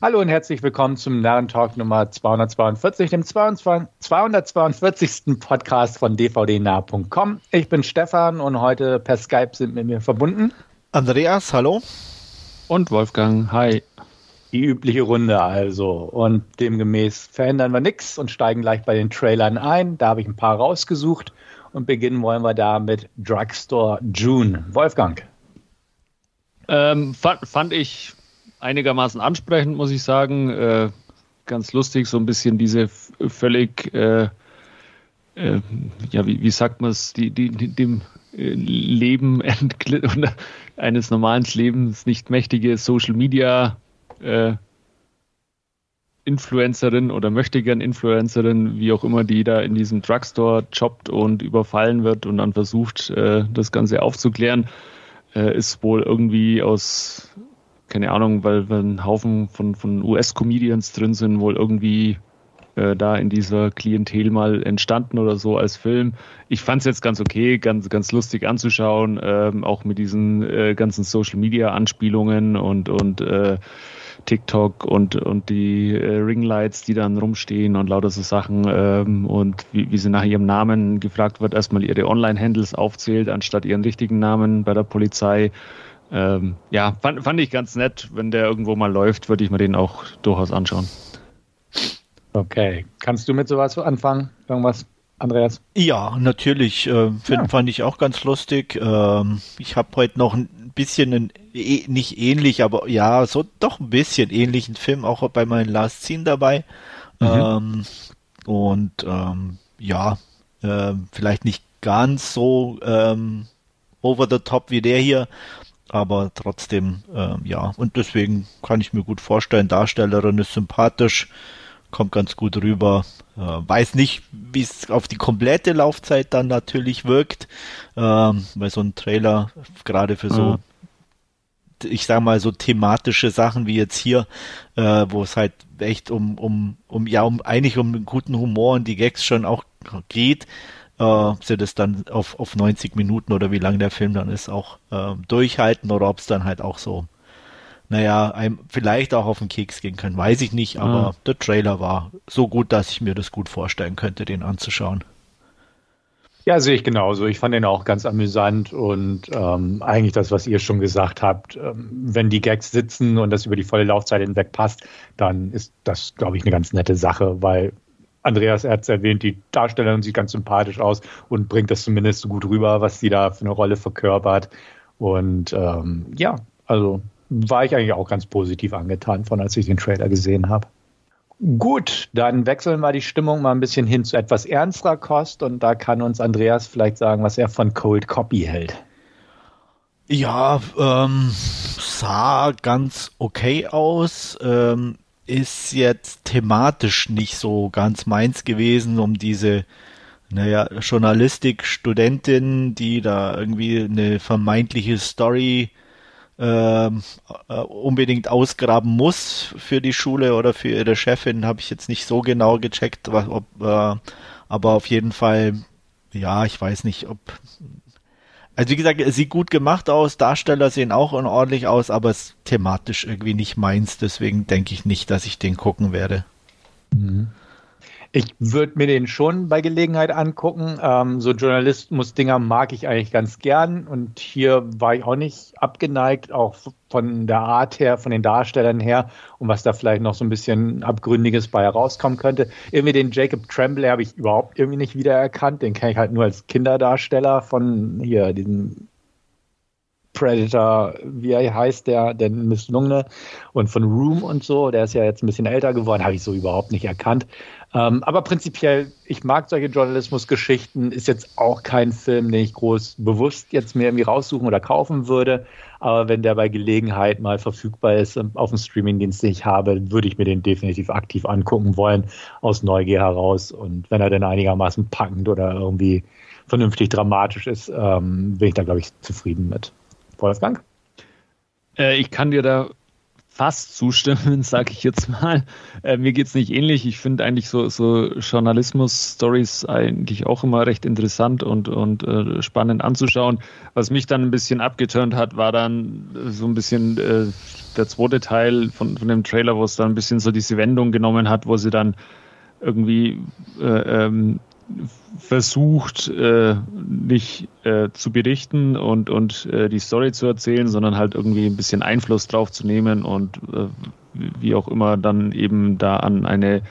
Hallo und herzlich willkommen zum Narrentalk Nummer 242, dem 22, 242. Podcast von dvdnah.com. Ich bin Stefan und heute per Skype sind mit mir verbunden Andreas, hallo. Und Wolfgang, hi. Die übliche Runde also. Und demgemäß verändern wir nichts und steigen gleich bei den Trailern ein. Da habe ich ein paar rausgesucht und beginnen wollen wir da mit Drugstore June. Wolfgang. Ähm, fand, fand ich einigermaßen ansprechend, muss ich sagen. Äh, ganz lustig, so ein bisschen diese völlig, äh, äh, ja, wie, wie sagt man es, die, die, die, dem äh, Leben eines normalen Lebens nicht mächtige Social Media äh, Influencerin oder möchte gern Influencerin, wie auch immer, die da in diesem Drugstore jobbt und überfallen wird und dann versucht, äh, das Ganze aufzuklären, ist wohl irgendwie aus keine Ahnung, weil, ein Haufen von, von US-Comedians drin sind, wohl irgendwie äh, da in dieser Klientel mal entstanden oder so als Film. Ich fand es jetzt ganz okay, ganz, ganz lustig anzuschauen, ähm, auch mit diesen äh, ganzen Social-Media-Anspielungen und, und äh, TikTok und, und die äh, Ringlights, die dann rumstehen und lauter so Sachen ähm, und wie, wie sie nach ihrem Namen gefragt wird, erstmal ihre Online-Handles aufzählt, anstatt ihren richtigen Namen bei der Polizei. Ähm, ja, fand, fand ich ganz nett. Wenn der irgendwo mal läuft, würde ich mir den auch durchaus anschauen. Okay. Kannst du mit sowas anfangen? Irgendwas, Andreas? Ja, natürlich. Äh, find, ja. Fand ich auch ganz lustig. Ähm, ich habe heute noch ein bisschen, einen, eh, nicht ähnlich, aber ja, so doch ein bisschen ähnlichen Film auch bei meinen Last Scene dabei. Mhm. Ähm, und ähm, ja, äh, vielleicht nicht ganz so ähm, over the top wie der hier, aber trotzdem, äh, ja, und deswegen kann ich mir gut vorstellen, Darstellerin ist sympathisch, kommt ganz gut rüber, äh, weiß nicht, wie es auf die komplette Laufzeit dann natürlich wirkt, äh, weil so ein Trailer gerade für so, mhm. ich sag mal, so thematische Sachen wie jetzt hier, äh, wo es halt echt um, um, um, ja, um eigentlich um einen guten Humor und die Gags schon auch geht, äh, ob sie das dann auf, auf 90 Minuten oder wie lang der Film dann ist, auch äh, durchhalten oder ob es dann halt auch so, naja, einem vielleicht auch auf den Keks gehen kann, weiß ich nicht, aber ah. der Trailer war so gut, dass ich mir das gut vorstellen könnte, den anzuschauen. Ja, sehe ich genauso. Ich fand den auch ganz amüsant und ähm, eigentlich das, was ihr schon gesagt habt, ähm, wenn die Gags sitzen und das über die volle Laufzeit hinweg passt, dann ist das, glaube ich, eine ganz nette Sache, weil Andreas es erwähnt, die Darstellerin sieht ganz sympathisch aus und bringt das zumindest so gut rüber, was sie da für eine Rolle verkörpert. Und ähm, ja, also war ich eigentlich auch ganz positiv angetan von, als ich den Trailer gesehen habe. Gut, dann wechseln wir die Stimmung mal ein bisschen hin zu etwas ernsterer Kost und da kann uns Andreas vielleicht sagen, was er von Cold Copy hält. Ja, ähm, sah ganz okay aus. Ähm, ist jetzt thematisch nicht so ganz meins gewesen, um diese, naja, Journalistik-Studentin, die da irgendwie eine vermeintliche Story ähm, äh, unbedingt ausgraben muss für die Schule oder für ihre Chefin, habe ich jetzt nicht so genau gecheckt, ob, äh, aber auf jeden Fall, ja, ich weiß nicht, ob also wie gesagt, es sieht gut gemacht aus, Darsteller sehen auch ordentlich aus, aber es ist thematisch irgendwie nicht meins, deswegen denke ich nicht, dass ich den gucken werde. Mhm. Ich würde mir den schon bei Gelegenheit angucken. Ähm, so Journalismus-Dinger mag ich eigentlich ganz gern. Und hier war ich auch nicht abgeneigt, auch von der Art her, von den Darstellern her und was da vielleicht noch so ein bisschen Abgründiges bei herauskommen könnte. Irgendwie den Jacob Tremblay habe ich überhaupt irgendwie nicht wiedererkannt. Den kenne ich halt nur als Kinderdarsteller von hier, diesem Predator, wie er heißt, der, der Misslungene und von Room und so, der ist ja jetzt ein bisschen älter geworden, habe ich so überhaupt nicht erkannt. Ähm, aber prinzipiell, ich mag solche Journalismusgeschichten, ist jetzt auch kein Film, den ich groß bewusst jetzt mir irgendwie raussuchen oder kaufen würde. Aber wenn der bei Gelegenheit mal verfügbar ist ähm, auf dem Streamingdienst, den ich habe, würde ich mir den definitiv aktiv angucken wollen, aus Neugier heraus. Und wenn er denn einigermaßen packend oder irgendwie vernünftig dramatisch ist, ähm, bin ich da, glaube ich, zufrieden mit. Wolfgang? Äh, ich kann dir da fast zustimmen, sage ich jetzt mal. Äh, mir geht's nicht ähnlich. Ich finde eigentlich so, so Journalismus-Stories eigentlich auch immer recht interessant und, und äh, spannend anzuschauen. Was mich dann ein bisschen abgeturnt hat, war dann so ein bisschen äh, der zweite Teil von, von dem Trailer, wo es dann ein bisschen so diese Wendung genommen hat, wo sie dann irgendwie äh, ähm, versucht, äh, nicht äh, zu berichten und, und äh, die Story zu erzählen, sondern halt irgendwie ein bisschen Einfluss drauf zu nehmen und äh, wie auch immer dann eben da an eine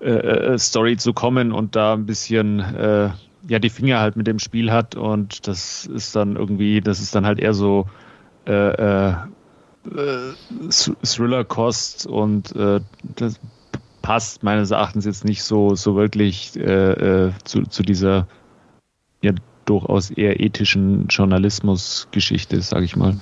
äh, äh, Story zu kommen und da ein bisschen ja die Finger halt mit dem Spiel hat und das ist dann irgendwie, das ist dann halt eher so Thriller-Kost und das passt meines Erachtens jetzt nicht so, so wirklich äh, äh, zu, zu dieser ja durchaus eher ethischen Journalismus-Geschichte, sage ich mal.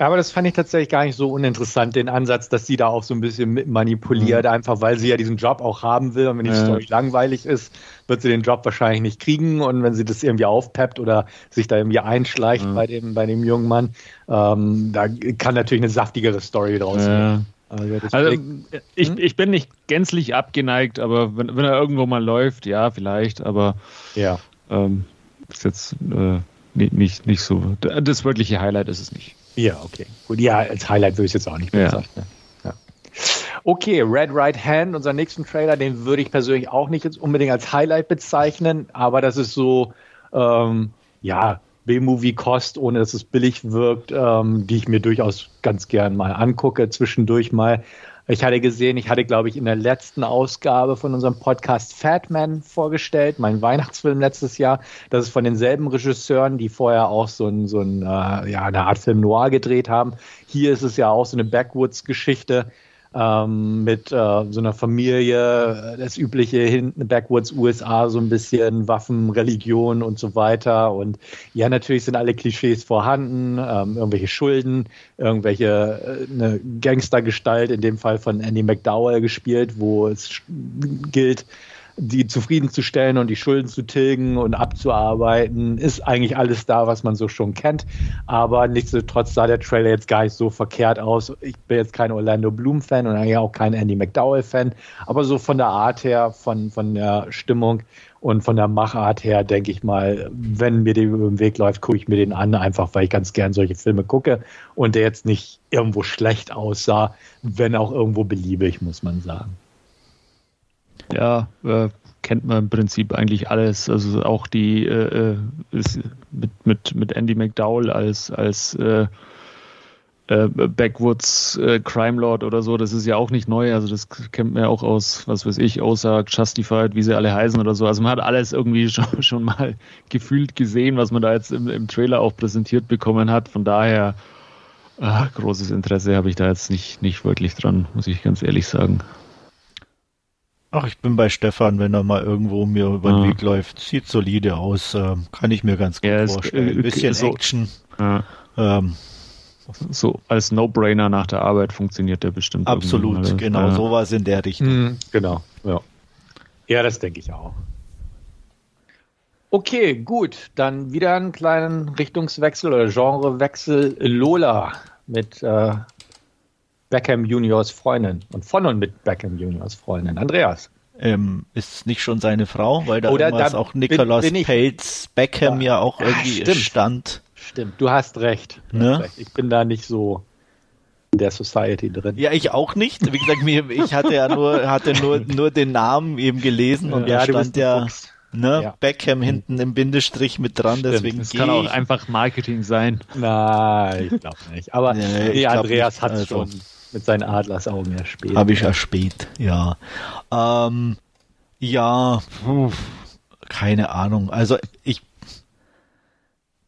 Ja, aber das fand ich tatsächlich gar nicht so uninteressant, den Ansatz, dass sie da auch so ein bisschen manipuliert, mhm. einfach weil sie ja diesen Job auch haben will und wenn die ja. Story langweilig ist, wird sie den Job wahrscheinlich nicht kriegen und wenn sie das irgendwie aufpeppt oder sich da irgendwie einschleicht mhm. bei, dem, bei dem jungen Mann, ähm, da kann natürlich eine saftigere Story draus werden. Also, ich, hm? ich bin nicht gänzlich abgeneigt, aber wenn, wenn er irgendwo mal läuft, ja, vielleicht, aber ja. Ähm, ist jetzt äh, nicht, nicht, nicht so. Das wirkliche Highlight ist es nicht. Ja, okay. Gut, ja, als Highlight würde ich es jetzt auch nicht bezeichnen. Ja. Ja. Okay, Red Right Hand, unser nächsten Trailer, den würde ich persönlich auch nicht jetzt unbedingt als Highlight bezeichnen, aber das ist so, ähm, ja, B-Movie-Kost, ohne dass es billig wirkt, ähm, die ich mir durchaus ganz gern mal angucke, zwischendurch mal. Ich hatte gesehen, ich hatte, glaube ich, in der letzten Ausgabe von unserem Podcast Fat Man vorgestellt, mein Weihnachtsfilm letztes Jahr. Das ist von denselben Regisseuren, die vorher auch so, ein, so ein, äh, ja, eine Art Film Noir gedreht haben. Hier ist es ja auch so eine Backwoods-Geschichte ähm, mit äh, so einer Familie, das übliche hinten Backwoods USA, so ein bisschen Waffen, Religion und so weiter. Und ja, natürlich sind alle Klischees vorhanden, ähm, irgendwelche Schulden, irgendwelche äh, eine Gangstergestalt, in dem Fall von Andy McDowell gespielt, wo es gilt, die zufriedenzustellen und die Schulden zu tilgen und abzuarbeiten, ist eigentlich alles da, was man so schon kennt. Aber nichtsdestotrotz sah der Trailer jetzt gar nicht so verkehrt aus. Ich bin jetzt kein Orlando Bloom-Fan und eigentlich auch kein Andy McDowell-Fan, aber so von der Art her, von, von der Stimmung und von der Machart her, denke ich mal, wenn mir der über den Weg läuft, gucke ich mir den an, einfach weil ich ganz gern solche Filme gucke und der jetzt nicht irgendwo schlecht aussah, wenn auch irgendwo beliebig, muss man sagen ja, äh, kennt man im Prinzip eigentlich alles. Also auch die äh, äh mit, mit, mit Andy McDowell als, als äh, äh, Backwoods äh, Crime Lord oder so, das ist ja auch nicht neu. Also das kennt man ja auch aus, was weiß ich, außer Justified, wie sie alle heißen oder so. Also man hat alles irgendwie schon, schon mal gefühlt gesehen, was man da jetzt im, im Trailer auch präsentiert bekommen hat. Von daher ach, großes Interesse habe ich da jetzt nicht, nicht wirklich dran, muss ich ganz ehrlich sagen. Ach, ich bin bei Stefan, wenn er mal irgendwo mir über den ja. Weg läuft. Sieht solide aus, äh, kann ich mir ganz gut ja, vorstellen. Ein bisschen so, Action. Ja. Ähm, so als No-Brainer nach der Arbeit funktioniert der bestimmt. Absolut, genau, ja. sowas in der Richtung. Mhm, genau, ja. Ja, das denke ich auch. Okay, gut, dann wieder einen kleinen Richtungswechsel oder Genrewechsel. Lola mit äh, Beckham Juniors Freundin und von und mit Beckham Juniors Freundin. Andreas. Ähm, ist nicht schon seine Frau, weil da Oder da auch Nicholas Peltz Beckham ja, ja auch irgendwie stimmt. stand. Stimmt, du hast recht. Du ne? hast recht. Ich bin da nicht so in der Society drin. Ja, ich auch nicht. Wie gesagt, mir, ich hatte ja nur, hatte nur, nur den Namen eben gelesen und ja, da stand ja, ne, ja. Beckham hinten im Bindestrich mit dran, Stimmt. deswegen Das kann auch einfach Marketing sein. Nein, ich glaube nicht. Aber nee, nee Andreas hat also. schon mit seinen Adlersaugen erspäht. Habe ich erspäht, ja. Ähm, ja, puh, keine Ahnung. Also ich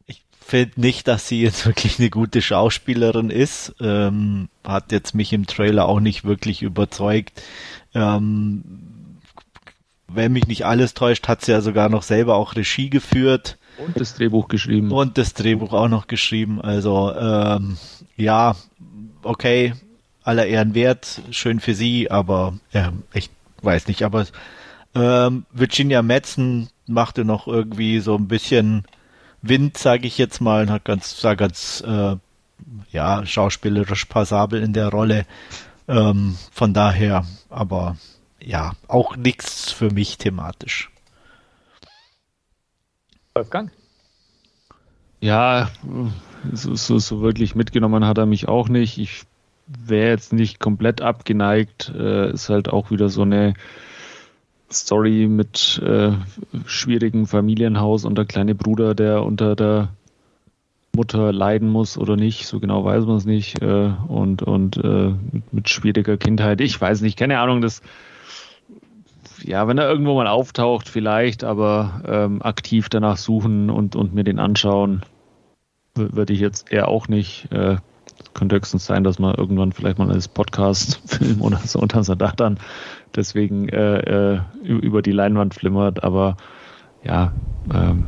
ich finde nicht, dass sie jetzt wirklich eine gute Schauspielerin ist. Ähm, hat jetzt mich im Trailer auch nicht wirklich überzeugt. Ähm, wenn mich nicht alles täuscht, hat sie ja sogar noch selber auch Regie geführt. Und das Drehbuch geschrieben. Und das Drehbuch auch noch geschrieben. Also ähm, ja, okay, aller Ehren wert, schön für sie, aber ja, ich weiß nicht, aber ähm, Virginia Madsen machte noch irgendwie so ein bisschen Wind, sage ich jetzt mal, hat ganz, sah ganz äh, ja, schauspielerisch passabel in der Rolle. Ähm, von daher, aber ja, auch nichts für mich thematisch. Wolfgang? Ja, so, so, so, wirklich mitgenommen hat er mich auch nicht. Ich wäre jetzt nicht komplett abgeneigt. Äh, ist halt auch wieder so eine Story mit äh, schwierigem Familienhaus und der kleine Bruder, der unter der Mutter leiden muss oder nicht, so genau weiß man es nicht. Äh, und und äh, mit, mit, schwieriger Kindheit, ich weiß nicht, keine Ahnung, das ja, wenn er irgendwo mal auftaucht, vielleicht, aber ähm, aktiv danach suchen und, und mir den anschauen, würde ich jetzt eher auch nicht. Äh, könnte höchstens sein, dass man irgendwann vielleicht mal als Podcast-Film oder so unter so Dach dann deswegen äh, äh, über die Leinwand flimmert, aber ja, ähm,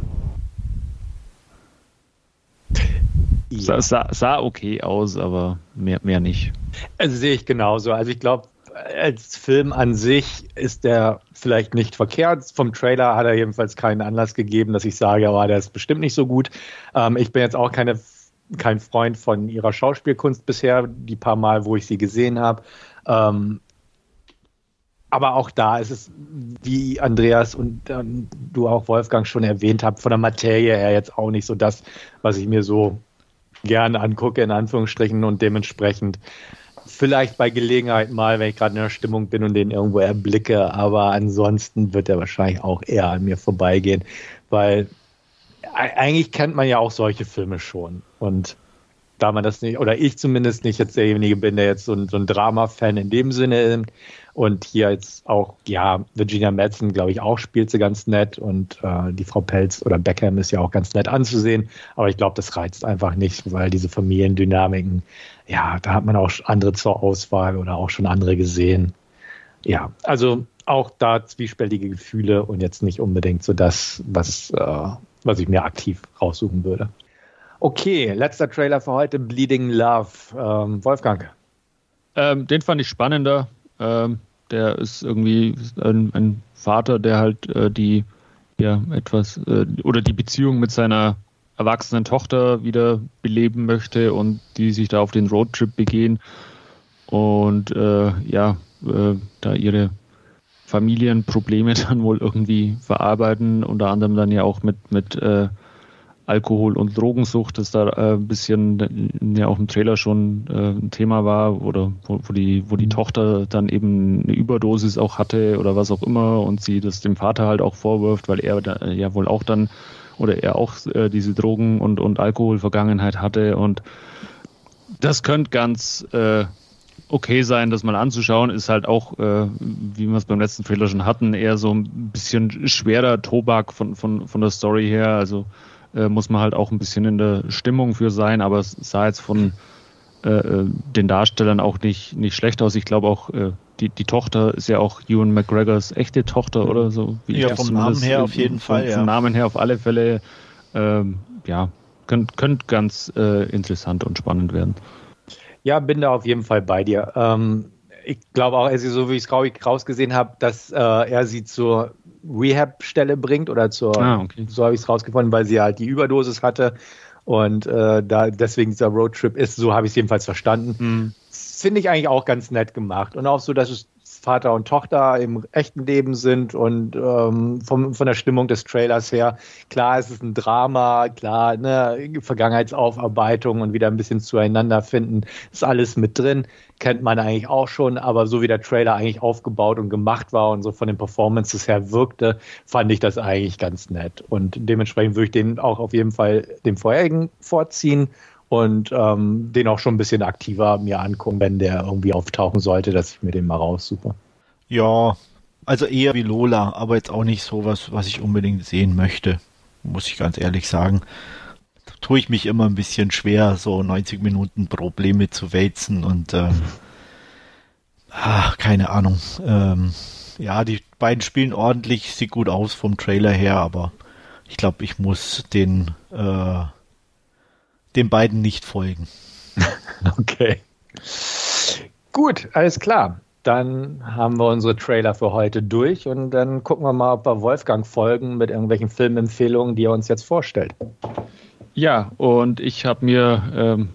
ja. Sah, sah, okay aus, aber mehr, mehr nicht. Also sehe ich genauso. Also ich glaube, als Film an sich ist der vielleicht nicht verkehrt. Vom Trailer hat er jedenfalls keinen Anlass gegeben, dass ich sage, aber der ist bestimmt nicht so gut. Ähm, ich bin jetzt auch keine, kein Freund von ihrer Schauspielkunst bisher, die paar Mal, wo ich sie gesehen habe. Ähm, aber auch da ist es, wie Andreas und ähm, du auch Wolfgang schon erwähnt habt, von der Materie her jetzt auch nicht so das, was ich mir so gerne angucke, in Anführungsstrichen, und dementsprechend vielleicht bei Gelegenheit mal, wenn ich gerade in der Stimmung bin und den irgendwo erblicke, aber ansonsten wird er wahrscheinlich auch eher an mir vorbeigehen, weil eigentlich kennt man ja auch solche Filme schon und da man das nicht, oder ich zumindest nicht jetzt derjenige bin, der jetzt so ein, so ein Drama-Fan in dem Sinne ist, und hier jetzt auch, ja, Virginia Madsen, glaube ich, auch spielt sie ganz nett und äh, die Frau Pelz oder Beckham ist ja auch ganz nett anzusehen. Aber ich glaube, das reizt einfach nicht, weil diese Familiendynamiken, ja, da hat man auch andere zur Auswahl oder auch schon andere gesehen. Ja, also auch da zwiespältige Gefühle und jetzt nicht unbedingt so das, was, äh, was ich mir aktiv raussuchen würde. Okay, letzter Trailer für heute, Bleeding Love. Ähm, Wolfgang. Ähm, den fand ich spannender. Ähm, der ist irgendwie ein, ein, Vater, der halt äh, die ja etwas äh, oder die Beziehung mit seiner erwachsenen Tochter wieder beleben möchte und die sich da auf den Roadtrip begehen und äh, ja äh, da ihre Familienprobleme dann wohl irgendwie verarbeiten, unter anderem dann ja auch mit mit äh, Alkohol- und Drogensucht, das da äh, ein bisschen ja auch im Trailer schon äh, ein Thema war, oder wo, wo, die, wo die mhm. Tochter dann eben eine Überdosis auch hatte oder was auch immer und sie das dem Vater halt auch vorwirft, weil er da, ja wohl auch dann oder er auch äh, diese Drogen- und, und Alkoholvergangenheit hatte und das könnte ganz äh, okay sein, das mal anzuschauen, ist halt auch, äh, wie wir es beim letzten Trailer schon hatten, eher so ein bisschen schwerer Tobak von, von, von der Story her, also äh, muss man halt auch ein bisschen in der Stimmung für sein, aber es sah jetzt von äh, äh, den Darstellern auch nicht, nicht schlecht aus. Ich glaube auch, äh, die, die Tochter ist ja auch Ewan McGregors echte Tochter oder so. Wie ja, vom Namen her auf jeden vom, Fall. Ja. Vom Namen her auf alle Fälle, ähm, ja, könnte könnt ganz äh, interessant und spannend werden. Ja, bin da auf jeden Fall bei dir. Ähm, ich glaube auch, also so wie ich es rausgesehen habe, dass äh, er sie zur Rehab-Stelle bringt oder zur, ah, okay. so habe ich es rausgefunden, weil sie halt die Überdosis hatte und äh, da deswegen dieser Roadtrip ist, so habe ich es jedenfalls verstanden. Mhm. Finde ich eigentlich auch ganz nett gemacht und auch so, dass es Vater und Tochter im echten Leben sind und ähm, vom, von der Stimmung des Trailers her, klar, es ist ein Drama, klar, ne, Vergangenheitsaufarbeitung und wieder ein bisschen zueinander finden, ist alles mit drin, kennt man eigentlich auch schon, aber so wie der Trailer eigentlich aufgebaut und gemacht war und so von den Performances her wirkte, fand ich das eigentlich ganz nett. Und dementsprechend würde ich den auch auf jeden Fall dem vorherigen vorziehen und ähm, den auch schon ein bisschen aktiver mir angucken, wenn der irgendwie auftauchen sollte, dass ich mir den mal raussuche. Ja, also eher wie Lola, aber jetzt auch nicht so was, ich unbedingt sehen möchte, muss ich ganz ehrlich sagen. Da tue ich mich immer ein bisschen schwer, so 90 Minuten Probleme zu wälzen und ähm, ach, keine Ahnung. Ähm, ja, die beiden spielen ordentlich, sieht gut aus vom Trailer her, aber ich glaube, ich muss den äh, den beiden nicht folgen. okay. Gut, alles klar. Dann haben wir unsere Trailer für heute durch und dann gucken wir mal, ob wir Wolfgang folgen mit irgendwelchen Filmempfehlungen, die er uns jetzt vorstellt. Ja, und ich habe mir ähm,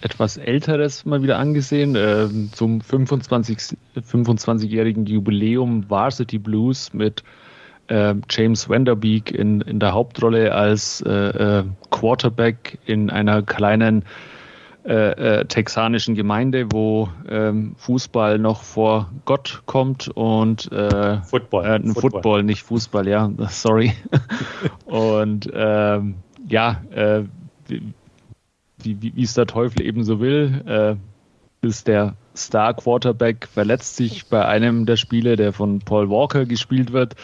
etwas älteres mal wieder angesehen. Äh, zum 25, 25-jährigen Jubiläum Varsity Blues mit äh, James Vanderbeek in, in der Hauptrolle als äh, äh Quarterback in einer kleinen äh, äh, texanischen Gemeinde, wo ähm, Fußball noch vor Gott kommt und Football. Football. Football. nicht Fußball, ja, sorry. und ähm, ja, äh, wie es der Teufel eben so will, äh, ist der Star Quarterback verletzt sich bei einem der Spiele, der von Paul Walker gespielt wird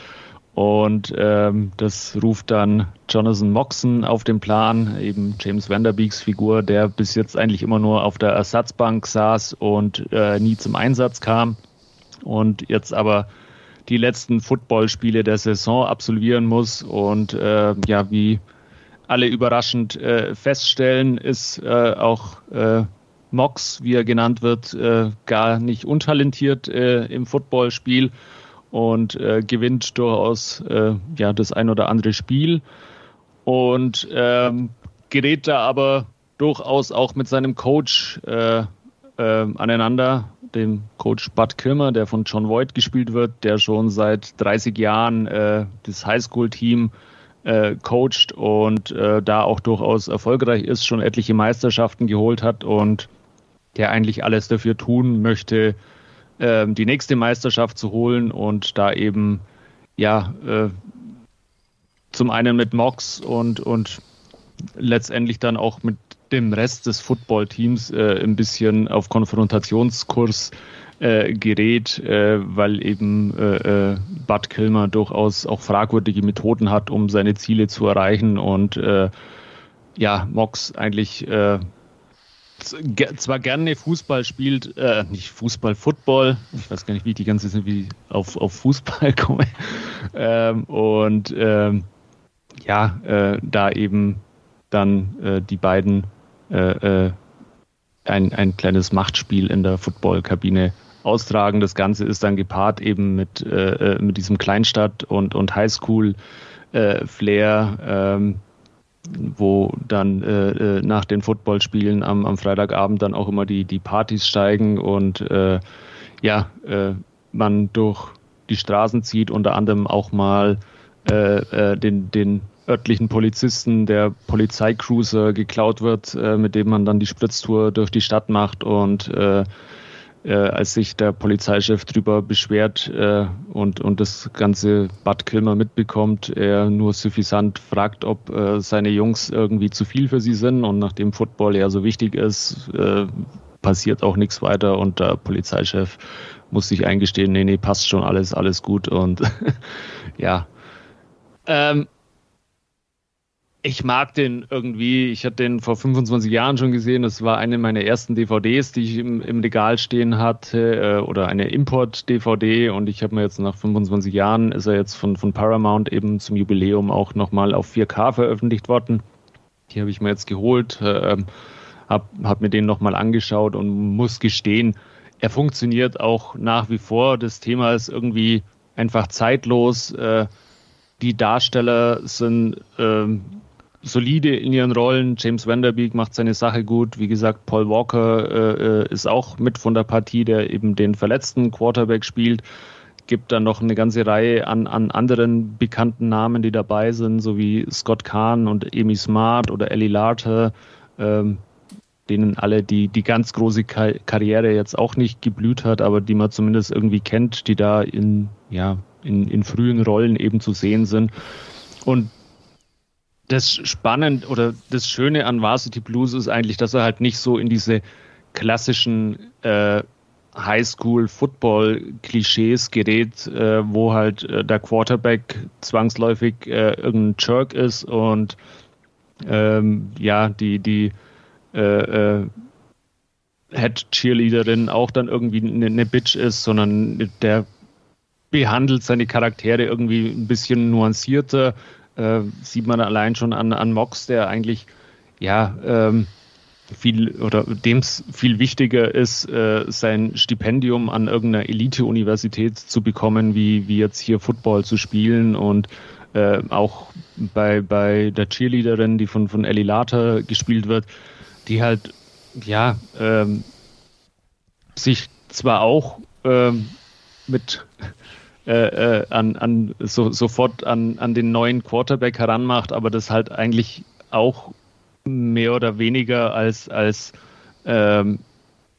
und ähm, das ruft dann Jonathan Moxon auf den Plan, eben James Vanderbeeks Figur, der bis jetzt eigentlich immer nur auf der Ersatzbank saß und äh, nie zum Einsatz kam. Und jetzt aber die letzten Footballspiele der Saison absolvieren muss. Und äh, ja, wie alle überraschend äh, feststellen, ist äh, auch äh, Mox, wie er genannt wird, äh, gar nicht untalentiert im Footballspiel und äh, gewinnt durchaus äh, ja, das ein oder andere Spiel. Und ähm, gerät da aber durchaus auch mit seinem Coach äh, äh, aneinander, dem Coach Bud Kilmer, der von John Voight gespielt wird, der schon seit 30 Jahren äh, das Highschool-Team äh, coacht und äh, da auch durchaus erfolgreich ist, schon etliche Meisterschaften geholt hat und der eigentlich alles dafür tun möchte, ähm, die nächste Meisterschaft zu holen und da eben ja äh, zum einen mit Mox und, und letztendlich dann auch mit dem Rest des Footballteams äh, ein bisschen auf Konfrontationskurs äh, gerät, äh, weil eben äh, äh, Bud Kilmer durchaus auch fragwürdige Methoden hat, um seine Ziele zu erreichen und äh, ja, Mox eigentlich zwar gerne Fußball spielt, äh, nicht Fußball, Football, ich weiß gar nicht, wie ich die ganze Zeit wie auf, auf Fußball komme. Ähm, und ähm, ja, äh, da eben dann äh, die beiden äh, äh, ein, ein kleines Machtspiel in der Footballkabine austragen. Das Ganze ist dann gepaart eben mit, äh, mit diesem Kleinstadt- und, und Highschool-Flair. Ähm, wo dann äh, äh, nach den Footballspielen am, am Freitagabend dann auch immer die, die Partys steigen und äh, ja, äh, man durch die Straßen zieht, unter anderem auch mal äh, äh, den, den örtlichen Polizisten der Polizeicruiser geklaut wird, äh, mit dem man dann die Spritztour durch die Stadt macht und äh, als sich der Polizeichef drüber beschwert äh, und, und das ganze Bud Kilmer mitbekommt, er nur suffisant fragt, ob äh, seine Jungs irgendwie zu viel für sie sind. Und nachdem Football ja so wichtig ist, äh, passiert auch nichts weiter. Und der Polizeichef muss sich eingestehen, nee, nee, passt schon alles, alles gut. Und ja. Ähm, ich mag den irgendwie. Ich hatte den vor 25 Jahren schon gesehen. Das war eine meiner ersten DVDs, die ich im, im Regal stehen hatte, äh, oder eine Import-DVD. Und ich habe mir jetzt nach 25 Jahren ist er jetzt von, von Paramount eben zum Jubiläum auch nochmal auf 4K veröffentlicht worden. Die habe ich mir jetzt geholt, äh, habe hab mir den nochmal angeschaut und muss gestehen, er funktioniert auch nach wie vor. Das Thema ist irgendwie einfach zeitlos. Äh, die Darsteller sind ähm, solide in ihren Rollen. James Vanderbeek macht seine Sache gut. Wie gesagt, Paul Walker äh, äh, ist auch mit von der Partie, der eben den verletzten Quarterback spielt. Gibt dann noch eine ganze Reihe an, an anderen bekannten Namen, die dabei sind, so wie Scott Kahn und Amy Smart oder Ellie Larter, ähm, denen alle die, die ganz große Karriere jetzt auch nicht geblüht hat, aber die man zumindest irgendwie kennt, die da in, ja, in, in frühen Rollen eben zu sehen sind. Und das Spannende oder das Schöne an Varsity Blues ist eigentlich, dass er halt nicht so in diese klassischen äh, Highschool-Football-Klischees gerät, äh, wo halt äh, der Quarterback zwangsläufig äh, irgendein Jerk ist und ähm, ja, die, die äh, äh, Head-Cheerleaderin auch dann irgendwie eine, eine Bitch ist, sondern der behandelt seine Charaktere irgendwie ein bisschen nuancierter äh, sieht man allein schon an, an Mox, der eigentlich ja ähm, viel oder dem es viel wichtiger ist, äh, sein Stipendium an irgendeiner Elite-Universität zu bekommen, wie, wie jetzt hier Football zu spielen und äh, auch bei, bei der Cheerleaderin, die von, von Ellie Later gespielt wird, die halt ja, ähm, sich zwar auch ähm, mit äh, äh, an, an so, sofort an, an den neuen Quarterback heranmacht, aber das halt eigentlich auch mehr oder weniger als, als ähm,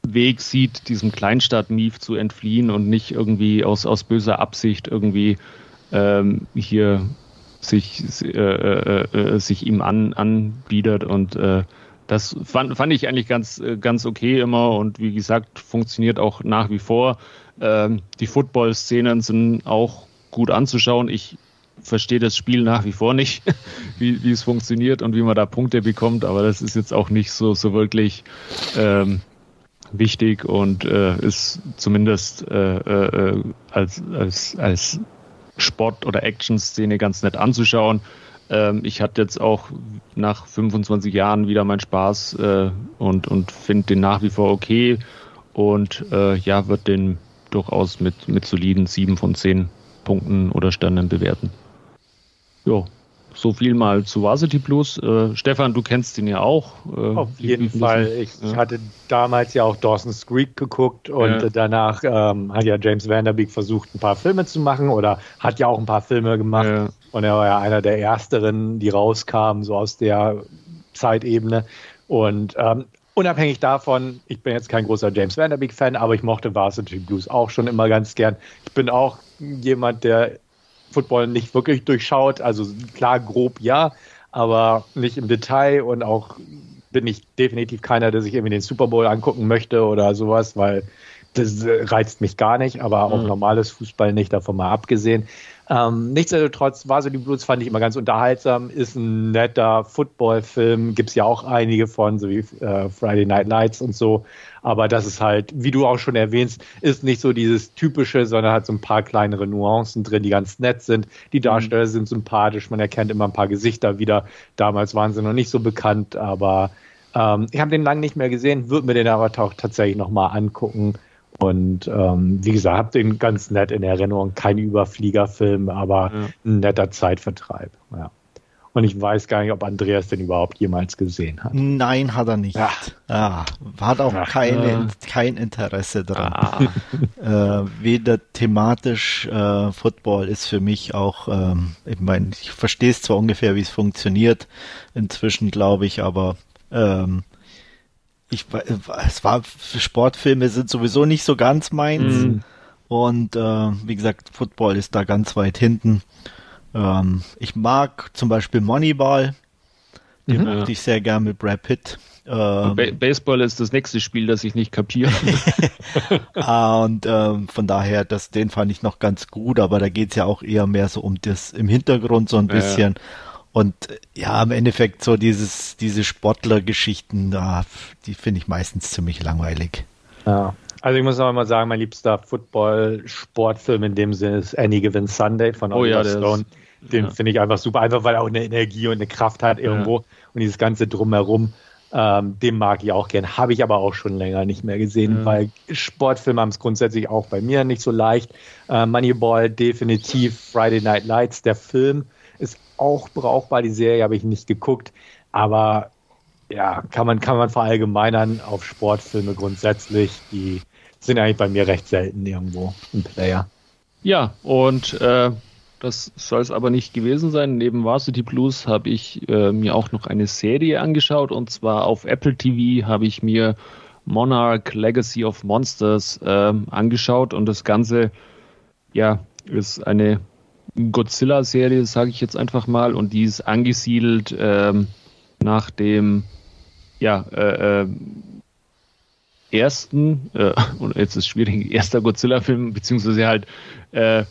Weg sieht, diesem Kleinstadt-Mief zu entfliehen und nicht irgendwie aus, aus böser Absicht irgendwie ähm, hier sich, äh, äh, äh, sich ihm an, anbietet und äh, das fand, fand ich eigentlich ganz, äh, ganz okay immer und wie gesagt, funktioniert auch nach wie vor. Ähm, die Football-Szenen sind auch gut anzuschauen. Ich verstehe das Spiel nach wie vor nicht, wie, wie es funktioniert und wie man da Punkte bekommt, aber das ist jetzt auch nicht so, so wirklich ähm, wichtig und äh, ist zumindest äh, äh, als, als, als Sport- oder Action-Szene ganz nett anzuschauen. Ähm, ich hatte jetzt auch nach 25 Jahren wieder meinen Spaß äh, und, und finde den nach wie vor okay und äh, ja, wird den durchaus mit, mit soliden 7 von 10 Punkten oder Sternen bewerten. Ja, so viel mal zu Varsity Blues. Äh, Stefan, du kennst ihn ja auch. Äh, Auf jeden Fall. Ich ja. hatte damals ja auch Dawson's Creek geguckt und ja. danach ähm, hat ja James Vanderbeek versucht, ein paar Filme zu machen oder hat ja auch ein paar Filme gemacht. Ja. Und er war ja einer der ersteren, die rauskamen, so aus der Zeitebene. Und ähm, unabhängig davon, ich bin jetzt kein großer James Vanderbeek-Fan, aber ich mochte Varsity Blues auch schon immer ganz gern. Ich bin auch jemand, der Football nicht wirklich durchschaut. Also klar, grob ja, aber nicht im Detail und auch bin ich definitiv keiner, der sich irgendwie den Super Bowl angucken möchte oder sowas, weil das reizt mich gar nicht, aber auch mhm. normales Fußball nicht, davon mal abgesehen. Ähm, nichtsdestotrotz war so die Blues fand ich immer ganz unterhaltsam, ist ein netter Football-Film, gibt es ja auch einige von, so wie äh, Friday Night Lights und so. Aber das ist halt, wie du auch schon erwähnst, ist nicht so dieses typische, sondern hat so ein paar kleinere Nuancen drin, die ganz nett sind. Die mhm. Darsteller mhm. sind sympathisch, man erkennt immer ein paar Gesichter wieder. Damals waren sie noch nicht so bekannt, aber ähm, ich habe den lange nicht mehr gesehen, würde mir den aber auch tatsächlich nochmal angucken. Und ähm, wie gesagt, habe den ganz nett in Erinnerung. Kein Überfliegerfilm, aber ja. ein netter Zeitvertreib. Ja. Und ich weiß gar nicht, ob Andreas den überhaupt jemals gesehen hat. Nein, hat er nicht. Ja. Ah, hat auch Ach, keine, äh. kein Interesse dran. Ah. äh, weder thematisch äh, Football ist für mich auch, ähm, ich meine, ich verstehe es zwar ungefähr, wie es funktioniert, inzwischen glaube ich, aber ähm, ich, es war, Sportfilme sind sowieso nicht so ganz meins. Mm. Und äh, wie gesagt, Football ist da ganz weit hinten. Ähm, ich mag zum Beispiel Moneyball. Den mhm. mochte ich sehr gern mit Brad Pitt. Ähm, ba Baseball ist das nächste Spiel, das ich nicht kapiere. und ähm, von daher, das, den fand ich noch ganz gut, aber da geht's ja auch eher mehr so um das im Hintergrund so ein bisschen. Ja. Und ja, im Endeffekt so dieses, diese Sportlergeschichten, da, die finde ich meistens ziemlich langweilig. Ja. Also ich muss auch mal sagen, mein liebster Football-Sportfilm in dem Sinne ist Any Given Sunday von Oliver oh, ja, Stone. Den ja. finde ich einfach super, einfach weil er auch eine Energie und eine Kraft hat irgendwo ja. und dieses ganze Drumherum. Ähm, den mag ich auch gern. Habe ich aber auch schon länger nicht mehr gesehen, mhm. weil Sportfilme haben es grundsätzlich auch bei mir nicht so leicht. Äh, Moneyball definitiv, Friday Night Lights, der Film ist auch brauchbar. Die Serie habe ich nicht geguckt, aber ja, kann man, kann man verallgemeinern auf Sportfilme grundsätzlich. Die sind eigentlich bei mir recht selten irgendwo im Player. Ja, und äh, das soll es aber nicht gewesen sein. Neben Varsity Blues habe ich äh, mir auch noch eine Serie angeschaut und zwar auf Apple TV habe ich mir Monarch Legacy of Monsters äh, angeschaut und das Ganze ja ist eine Godzilla-Serie, sage ich jetzt einfach mal, und die ist angesiedelt ähm, nach dem ja, äh, äh, ersten, äh, und jetzt ist es schwierig, erster Godzilla-Film, beziehungsweise halt äh,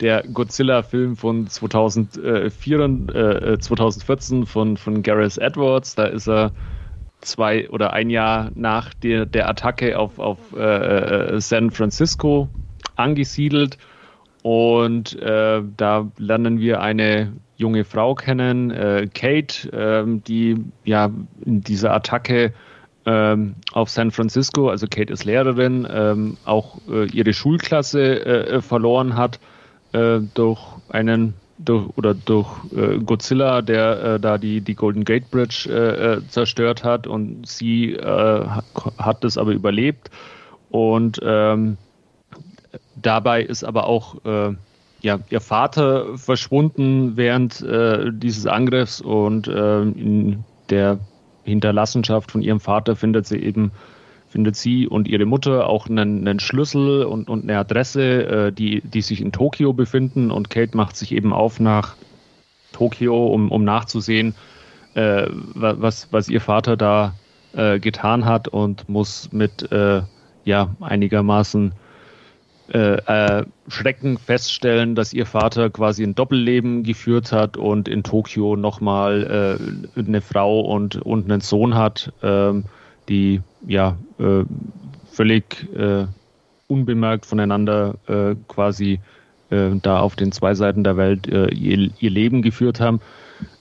der Godzilla-Film von 2004, äh, 2014 von, von Gareth Edwards. Da ist er zwei oder ein Jahr nach der, der Attacke auf, auf äh, äh San Francisco angesiedelt und äh, da lernen wir eine junge Frau kennen, äh, Kate, äh, die ja in dieser Attacke ähm, auf San Francisco, also Kate ist Lehrerin, ähm, auch äh, ihre Schulklasse äh, verloren hat äh, durch einen durch, oder durch äh, Godzilla, der äh, da die, die Golden Gate Bridge äh, äh zerstört hat und sie äh, hat es aber überlebt. Und ähm, dabei ist aber auch äh, ja, ihr Vater verschwunden während dieses Angriffs und in der Hinterlassenschaft von ihrem Vater findet sie eben findet sie und ihre Mutter auch einen, einen Schlüssel und, und, eine Adresse, äh, die, die sich in Tokio befinden. Und Kate macht sich eben auf nach Tokio, um, um nachzusehen, äh, was, was ihr Vater da äh, getan hat und muss mit äh, ja, einigermaßen äh, äh, Schrecken feststellen, dass ihr Vater quasi ein Doppelleben geführt hat und in Tokio nochmal äh, eine Frau und, und einen Sohn hat. Ähm, die ja äh, völlig äh, unbemerkt voneinander äh, quasi äh, da auf den zwei Seiten der Welt äh, ihr, ihr, Leben geführt haben.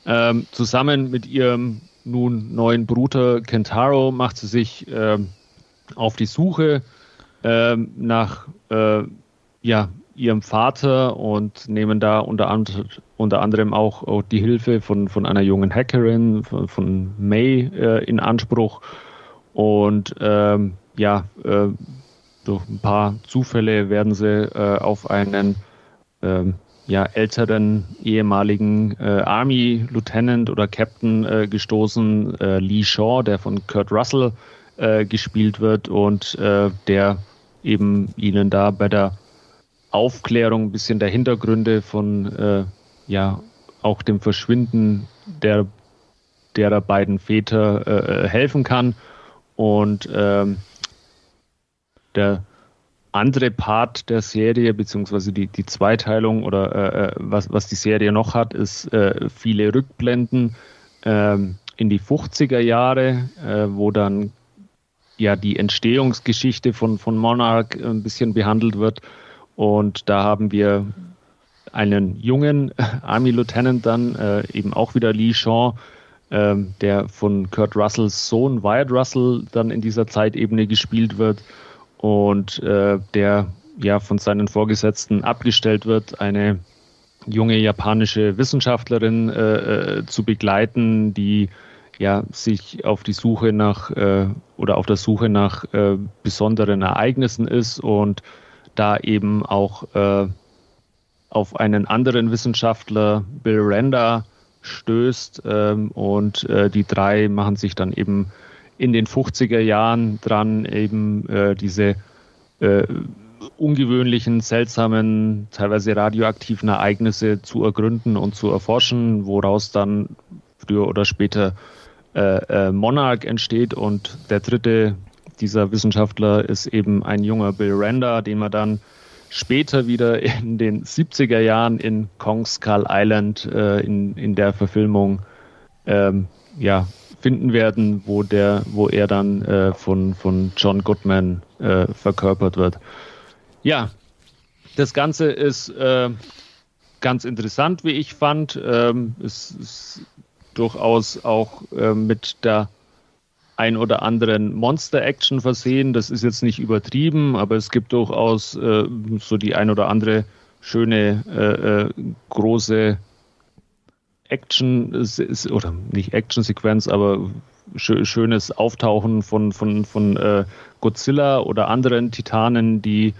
Ähm, zusammen mit ihrem nun neuen Bruder Kentaro macht sie sich ähm, auf die Suche ähm, nach äh, ja, ihrem Vater und nehmen da unter, and unter anderem auch, auch, die Hilfe von, von einer jungen Hackerin, von, von May, äh, in Anspruch. Und ähm, ja, äh, durch ein paar Zufälle werden sie äh, auf einen ähm, ja, älteren ehemaligen äh, Army Lieutenant oder Captain äh, gestoßen, äh, Lee Shaw, der von Kurt Russell äh, gespielt wird und äh, der eben ihnen da bei der Aufklärung ein bisschen der Hintergründe von äh, ja auch dem Verschwinden der derer beiden Väter äh, helfen kann. Und ähm, der andere Part der Serie, beziehungsweise die, die Zweiteilung oder äh, äh was, was die Serie noch hat, ist äh, viele Rückblenden ähm, in die 50er Jahre, äh, wo dann ja die Entstehungsgeschichte von, von Monarch ein bisschen behandelt wird. Und da haben wir einen jungen Army Lieutenant dann, äh, eben auch wieder Lee Shaw, ähm, der von Kurt Russells Sohn Wyatt Russell dann in dieser Zeitebene gespielt wird und äh, der ja von seinen Vorgesetzten abgestellt wird, eine junge japanische Wissenschaftlerin äh, äh, zu begleiten, die ja sich auf die Suche nach äh, oder auf der Suche nach äh, besonderen Ereignissen ist und da eben auch äh, auf einen anderen Wissenschaftler, Bill Renda, stößt. Ähm, und äh, die drei machen sich dann eben in den 50er Jahren dran, eben äh, diese äh, ungewöhnlichen, seltsamen, teilweise radioaktiven Ereignisse zu ergründen und zu erforschen, woraus dann früher oder später äh, äh, Monarch entsteht. Und der dritte dieser Wissenschaftler ist eben ein junger Bill Randa, den man dann später wieder in den 70er Jahren in Kong Skull Island äh, in, in der Verfilmung ähm, ja, finden werden, wo, der, wo er dann äh, von, von John Goodman äh, verkörpert wird. Ja, das Ganze ist äh, ganz interessant, wie ich fand. Ähm, es ist durchaus auch äh, mit der ein oder anderen Monster-Action versehen. Das ist jetzt nicht übertrieben, aber es gibt durchaus äh, so die ein oder andere schöne äh, äh, große Action oder nicht Action-Sequenz, aber schönes Auftauchen von, von, von äh, Godzilla oder anderen Titanen, die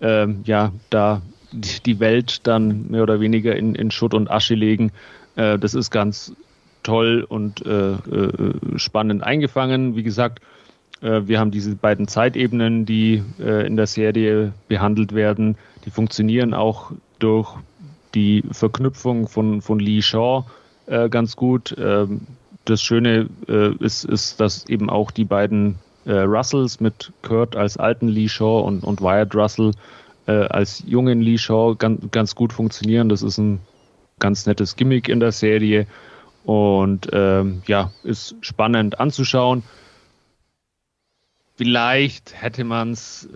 ähm, ja da die Welt dann mehr oder weniger in, in Schutt und Asche legen. Äh, das ist ganz toll und äh, äh, spannend eingefangen. Wie gesagt, äh, wir haben diese beiden Zeitebenen, die äh, in der Serie behandelt werden. Die funktionieren auch durch die Verknüpfung von, von Lee Shaw ganz gut. Ähm, das Schöne ist, ist, dass eben auch die beiden Russells mit Kurt als alten Lee Shaw und, und Wyatt Russell als jungen Lee Shaw ganz, ganz gut funktionieren. Das ist ein ganz nettes Gimmick in der Serie. Und ähm, ja, ist spannend anzuschauen. Vielleicht hätte man es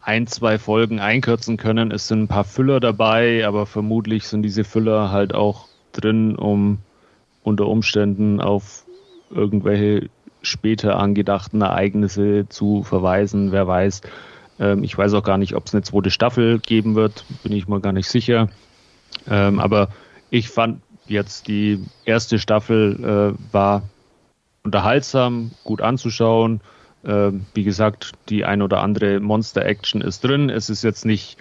ein, zwei Folgen einkürzen können. Es sind ein paar Füller dabei, aber vermutlich sind diese Füller halt auch drin, um unter Umständen auf irgendwelche später angedachten Ereignisse zu verweisen. Wer weiß. Ähm, ich weiß auch gar nicht, ob es eine zweite Staffel geben wird. Bin ich mal gar nicht sicher. Ähm, aber ich fand jetzt die erste Staffel äh, war unterhaltsam, gut anzuschauen. Äh, wie gesagt, die ein oder andere Monster-Action ist drin. Es ist jetzt nicht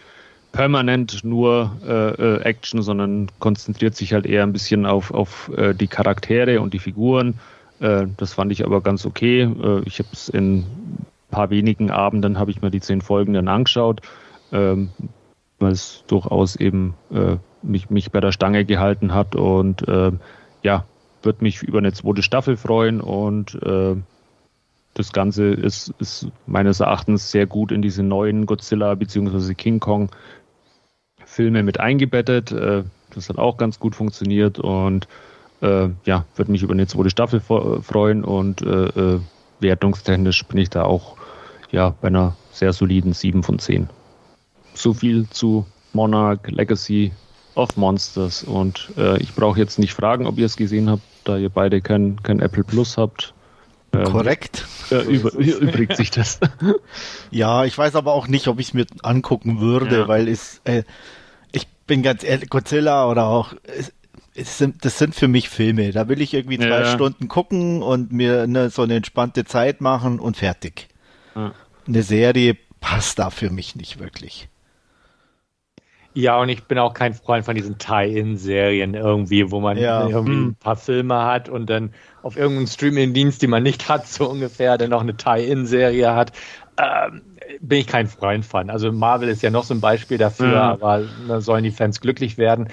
permanent nur äh, äh, Action, sondern konzentriert sich halt eher ein bisschen auf, auf äh, die Charaktere und die Figuren. Äh, das fand ich aber ganz okay. Ich habe es in ein paar wenigen Abenden habe ich mir die zehn Folgen dann angeschaut, ähm, weil es durchaus eben mich, mich bei der Stange gehalten hat und äh, ja, würde mich über eine zweite Staffel freuen und äh, das Ganze ist, ist meines Erachtens sehr gut in diese neuen Godzilla bzw. King Kong Filme mit eingebettet. Äh, das hat auch ganz gut funktioniert und äh, ja, würde mich über eine zweite Staffel freuen und äh, äh, wertungstechnisch bin ich da auch ja, bei einer sehr soliden 7 von 10. So viel zu Monarch Legacy of Monsters und äh, ich brauche jetzt nicht fragen, ob ihr es gesehen habt, da ihr beide kein, kein Apple Plus habt. Ähm, Korrekt. Äh, über, übrigt sich das. ja, ich weiß aber auch nicht, ob ich es mir angucken würde, ja. weil es, äh, ich bin ganz ehrlich, Godzilla oder auch, es, es sind, das sind für mich Filme. Da will ich irgendwie zwei ja. Stunden gucken und mir eine, so eine entspannte Zeit machen und fertig. Ja. Eine Serie passt da für mich nicht wirklich. Ja, und ich bin auch kein Freund von diesen Tie-In-Serien irgendwie, wo man ja. irgendwie hm. ein paar Filme hat und dann auf irgendeinem Streaming-Dienst, die man nicht hat, so ungefähr, dann noch eine Tie-In-Serie hat. Ähm, bin ich kein Freund von. Also Marvel ist ja noch so ein Beispiel dafür, mhm. aber da sollen die Fans glücklich werden.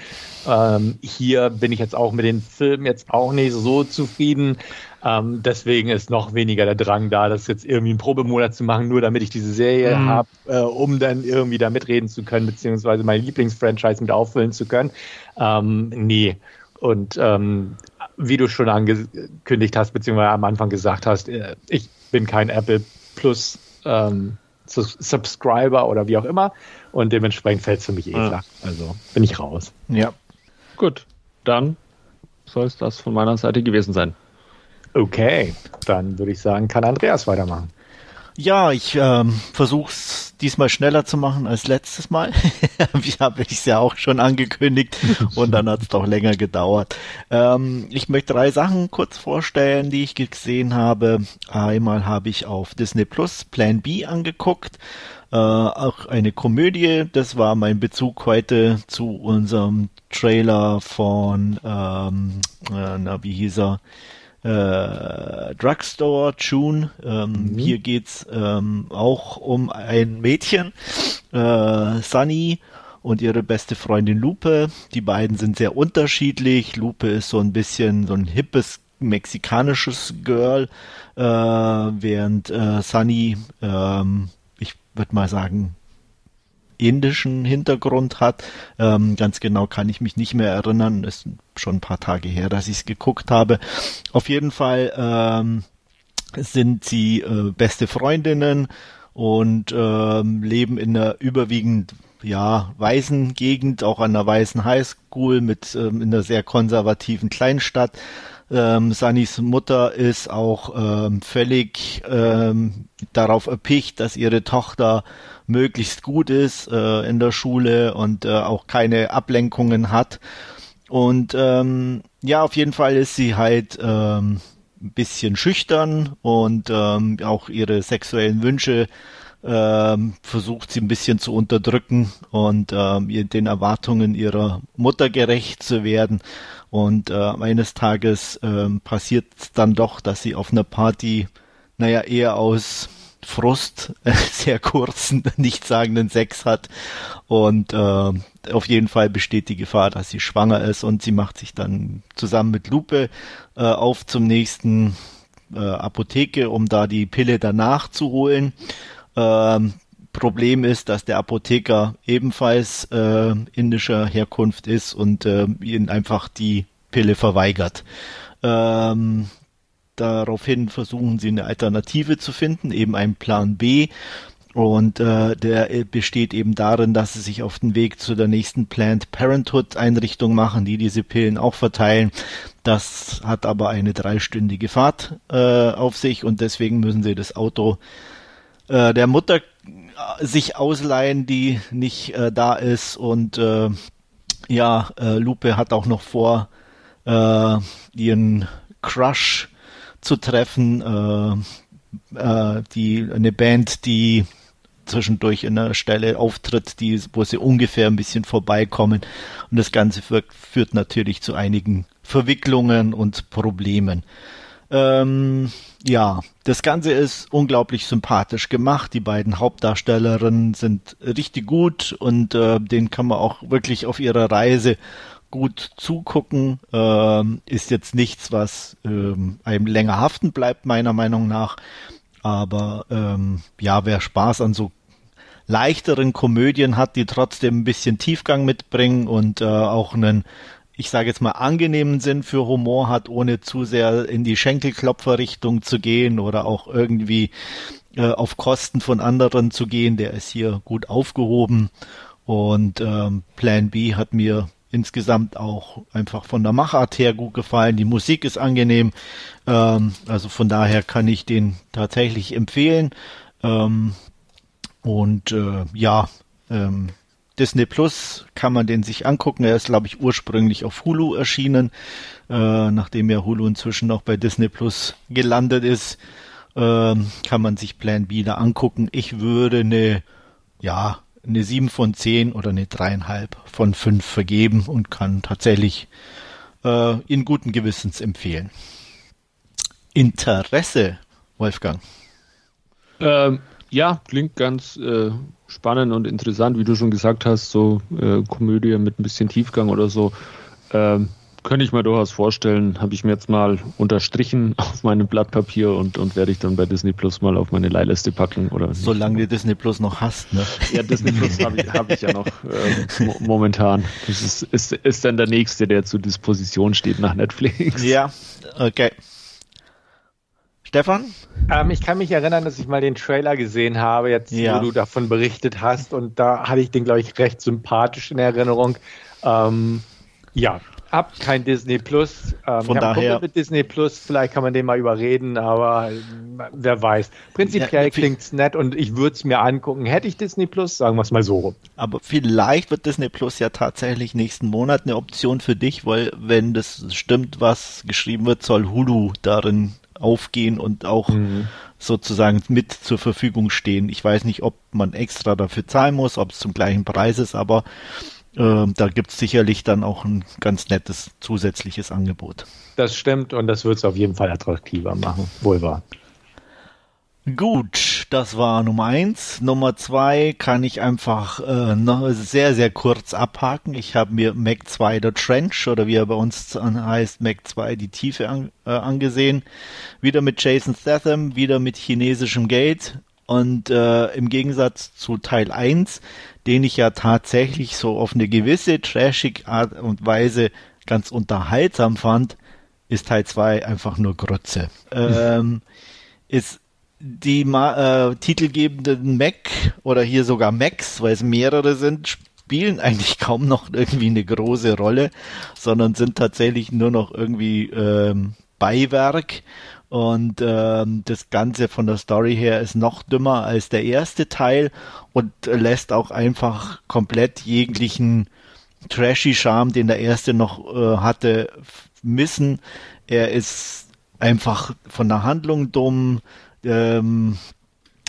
Ähm, hier bin ich jetzt auch mit den Filmen jetzt auch nicht so zufrieden. Ähm, deswegen ist noch weniger der Drang da, das jetzt irgendwie einen Probemonat zu machen, nur damit ich diese Serie mhm. habe, äh, um dann irgendwie da mitreden zu können, beziehungsweise mein Lieblingsfranchise mit auffüllen zu können. Ähm, nee. Und ähm, wie du schon angekündigt hast, beziehungsweise am Anfang gesagt hast, äh, ich bin kein Apple Plus ähm, Subscriber oder wie auch immer. Und dementsprechend fällt es für mich eh flach. Also bin ich raus. Ja. Gut, dann soll es das von meiner Seite gewesen sein. Okay, dann würde ich sagen, kann Andreas weitermachen. Ja, ich ähm, versuche es diesmal schneller zu machen als letztes Mal. Wie habe ich es ja auch schon angekündigt und dann hat es doch länger gedauert. Ähm, ich möchte drei Sachen kurz vorstellen, die ich gesehen habe. Einmal habe ich auf Disney Plus Plan B angeguckt. Äh, auch eine Komödie. Das war mein Bezug heute zu unserem Trailer von, ähm, äh, na, wie hieß er? Äh, Drugstore June. Ähm, mhm. Hier geht's ähm, auch um ein Mädchen, äh, Sunny und ihre beste Freundin Lupe. Die beiden sind sehr unterschiedlich. Lupe ist so ein bisschen so ein hippes mexikanisches Girl, äh, während äh, Sunny, ähm, ich würde mal sagen, indischen Hintergrund hat. Ähm, ganz genau kann ich mich nicht mehr erinnern. Ist schon ein paar Tage her, dass ich es geguckt habe. Auf jeden Fall ähm, sind sie äh, beste Freundinnen und ähm, leben in einer überwiegend ja, weißen Gegend, auch an einer weißen Highschool mit ähm, in einer sehr konservativen Kleinstadt. Ähm, Sunnys Mutter ist auch ähm, völlig ähm, darauf erpicht, dass ihre Tochter möglichst gut ist äh, in der Schule und äh, auch keine Ablenkungen hat. Und ähm, ja, auf jeden Fall ist sie halt ähm, ein bisschen schüchtern und ähm, auch ihre sexuellen Wünsche ähm, versucht sie ein bisschen zu unterdrücken und ähm, den Erwartungen ihrer Mutter gerecht zu werden. Und äh, eines Tages ähm, passiert dann doch, dass sie auf einer Party, naja, eher aus Frust äh, sehr kurzen, nichtssagenden Sex hat. Und äh, auf jeden Fall besteht die Gefahr, dass sie schwanger ist und sie macht sich dann zusammen mit Lupe äh, auf zum nächsten äh, Apotheke, um da die Pille danach zu holen. Ähm, Problem ist, dass der Apotheker ebenfalls äh, indischer Herkunft ist und äh, ihn einfach die Pille verweigert. Ähm, daraufhin versuchen sie eine Alternative zu finden, eben einen Plan B. Und äh, der besteht eben darin, dass sie sich auf den Weg zu der nächsten Planned Parenthood Einrichtung machen, die diese Pillen auch verteilen. Das hat aber eine dreistündige Fahrt äh, auf sich und deswegen müssen sie das Auto äh, der Mutter sich ausleihen, die nicht äh, da ist und äh, ja, äh, Lupe hat auch noch vor, äh, ihren Crush zu treffen. Äh, äh, die eine Band, die zwischendurch in einer Stelle auftritt, die, wo sie ungefähr ein bisschen vorbeikommen. Und das Ganze führt, führt natürlich zu einigen Verwicklungen und Problemen. Ähm, ja, das Ganze ist unglaublich sympathisch gemacht. Die beiden Hauptdarstellerinnen sind richtig gut und äh, denen kann man auch wirklich auf ihrer Reise gut zugucken. Ähm, ist jetzt nichts, was ähm, einem länger haften bleibt, meiner Meinung nach. Aber ähm, ja, wer Spaß an so leichteren Komödien hat, die trotzdem ein bisschen Tiefgang mitbringen und äh, auch einen ich sage jetzt mal, angenehmen Sinn für Humor hat, ohne zu sehr in die Schenkelklopferrichtung zu gehen oder auch irgendwie äh, auf Kosten von anderen zu gehen. Der ist hier gut aufgehoben. Und ähm, Plan B hat mir insgesamt auch einfach von der Machart her gut gefallen. Die Musik ist angenehm. Ähm, also von daher kann ich den tatsächlich empfehlen. Ähm, und äh, ja, ähm, Disney Plus kann man den sich angucken. Er ist, glaube ich, ursprünglich auf Hulu erschienen, äh, nachdem ja Hulu inzwischen auch bei Disney Plus gelandet ist. Äh, kann man sich Plan B da angucken. Ich würde eine, ja, eine 7 von 10 oder eine 3,5 von 5 vergeben und kann tatsächlich äh, in guten Gewissens empfehlen. Interesse, Wolfgang. Ähm, ja, klingt ganz äh, spannend und interessant, wie du schon gesagt hast, so äh, Komödie mit ein bisschen Tiefgang oder so. Ähm, könnte ich mir durchaus vorstellen, habe ich mir jetzt mal unterstrichen auf meinem Blatt Papier und, und werde ich dann bei Disney Plus mal auf meine Leihliste packen. Oder Solange du Disney Plus noch hast, ne? Ja, Disney Plus habe ich, hab ich ja noch äh, mo momentan. Das ist, ist, ist dann der nächste, der zur Disposition steht nach Netflix. Ja, okay. Stefan? Ähm, ich kann mich erinnern, dass ich mal den Trailer gesehen habe, jetzt ja. wo du davon berichtet hast. Und da hatte ich den, glaube ich, recht sympathisch in Erinnerung. Ähm, ja, hab kein Disney Plus. Ähm, Von daher mit Disney Plus, vielleicht kann man den mal überreden, aber äh, wer weiß. Prinzipiell ja, klingt's nett und ich würde es mir angucken. Hätte ich Disney Plus, sagen wir es mal so rum. Aber vielleicht wird Disney Plus ja tatsächlich nächsten Monat eine Option für dich, weil wenn das stimmt, was geschrieben wird, soll Hulu darin aufgehen und auch mhm. sozusagen mit zur Verfügung stehen. Ich weiß nicht, ob man extra dafür zahlen muss, ob es zum gleichen Preis ist, aber äh, da gibt es sicherlich dann auch ein ganz nettes zusätzliches Angebot. Das stimmt und das wird es auf jeden Fall attraktiver machen, wohl wahr. Gut, das war Nummer eins. Nummer zwei kann ich einfach äh, noch sehr, sehr kurz abhaken. Ich habe mir Mac 2 The Trench oder wie er bei uns heißt, Mac 2 die Tiefe an, äh, angesehen. Wieder mit Jason Statham, wieder mit chinesischem Geld. Und äh, im Gegensatz zu Teil 1, den ich ja tatsächlich so auf eine gewisse trashig Art und Weise ganz unterhaltsam fand, ist Teil 2 einfach nur Grütze. ähm, ist die äh, titelgebenden Mac oder hier sogar Macs, weil es mehrere sind, spielen eigentlich kaum noch irgendwie eine große Rolle, sondern sind tatsächlich nur noch irgendwie ähm, Beiwerk. Und ähm, das Ganze von der Story her ist noch dümmer als der erste Teil und lässt auch einfach komplett jeglichen trashy Charme, den der erste noch äh, hatte, missen. Er ist einfach von der Handlung dumm, ähm,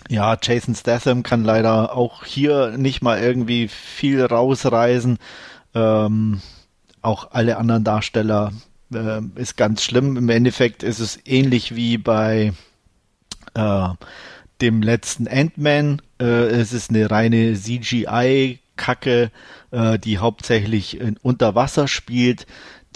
ja, Jason Statham kann leider auch hier nicht mal irgendwie viel rausreisen. Ähm, auch alle anderen Darsteller äh, ist ganz schlimm. Im Endeffekt ist es ähnlich wie bei äh, dem letzten Ant-Man. Äh, es ist eine reine CGI-Kacke, äh, die hauptsächlich unter Wasser spielt.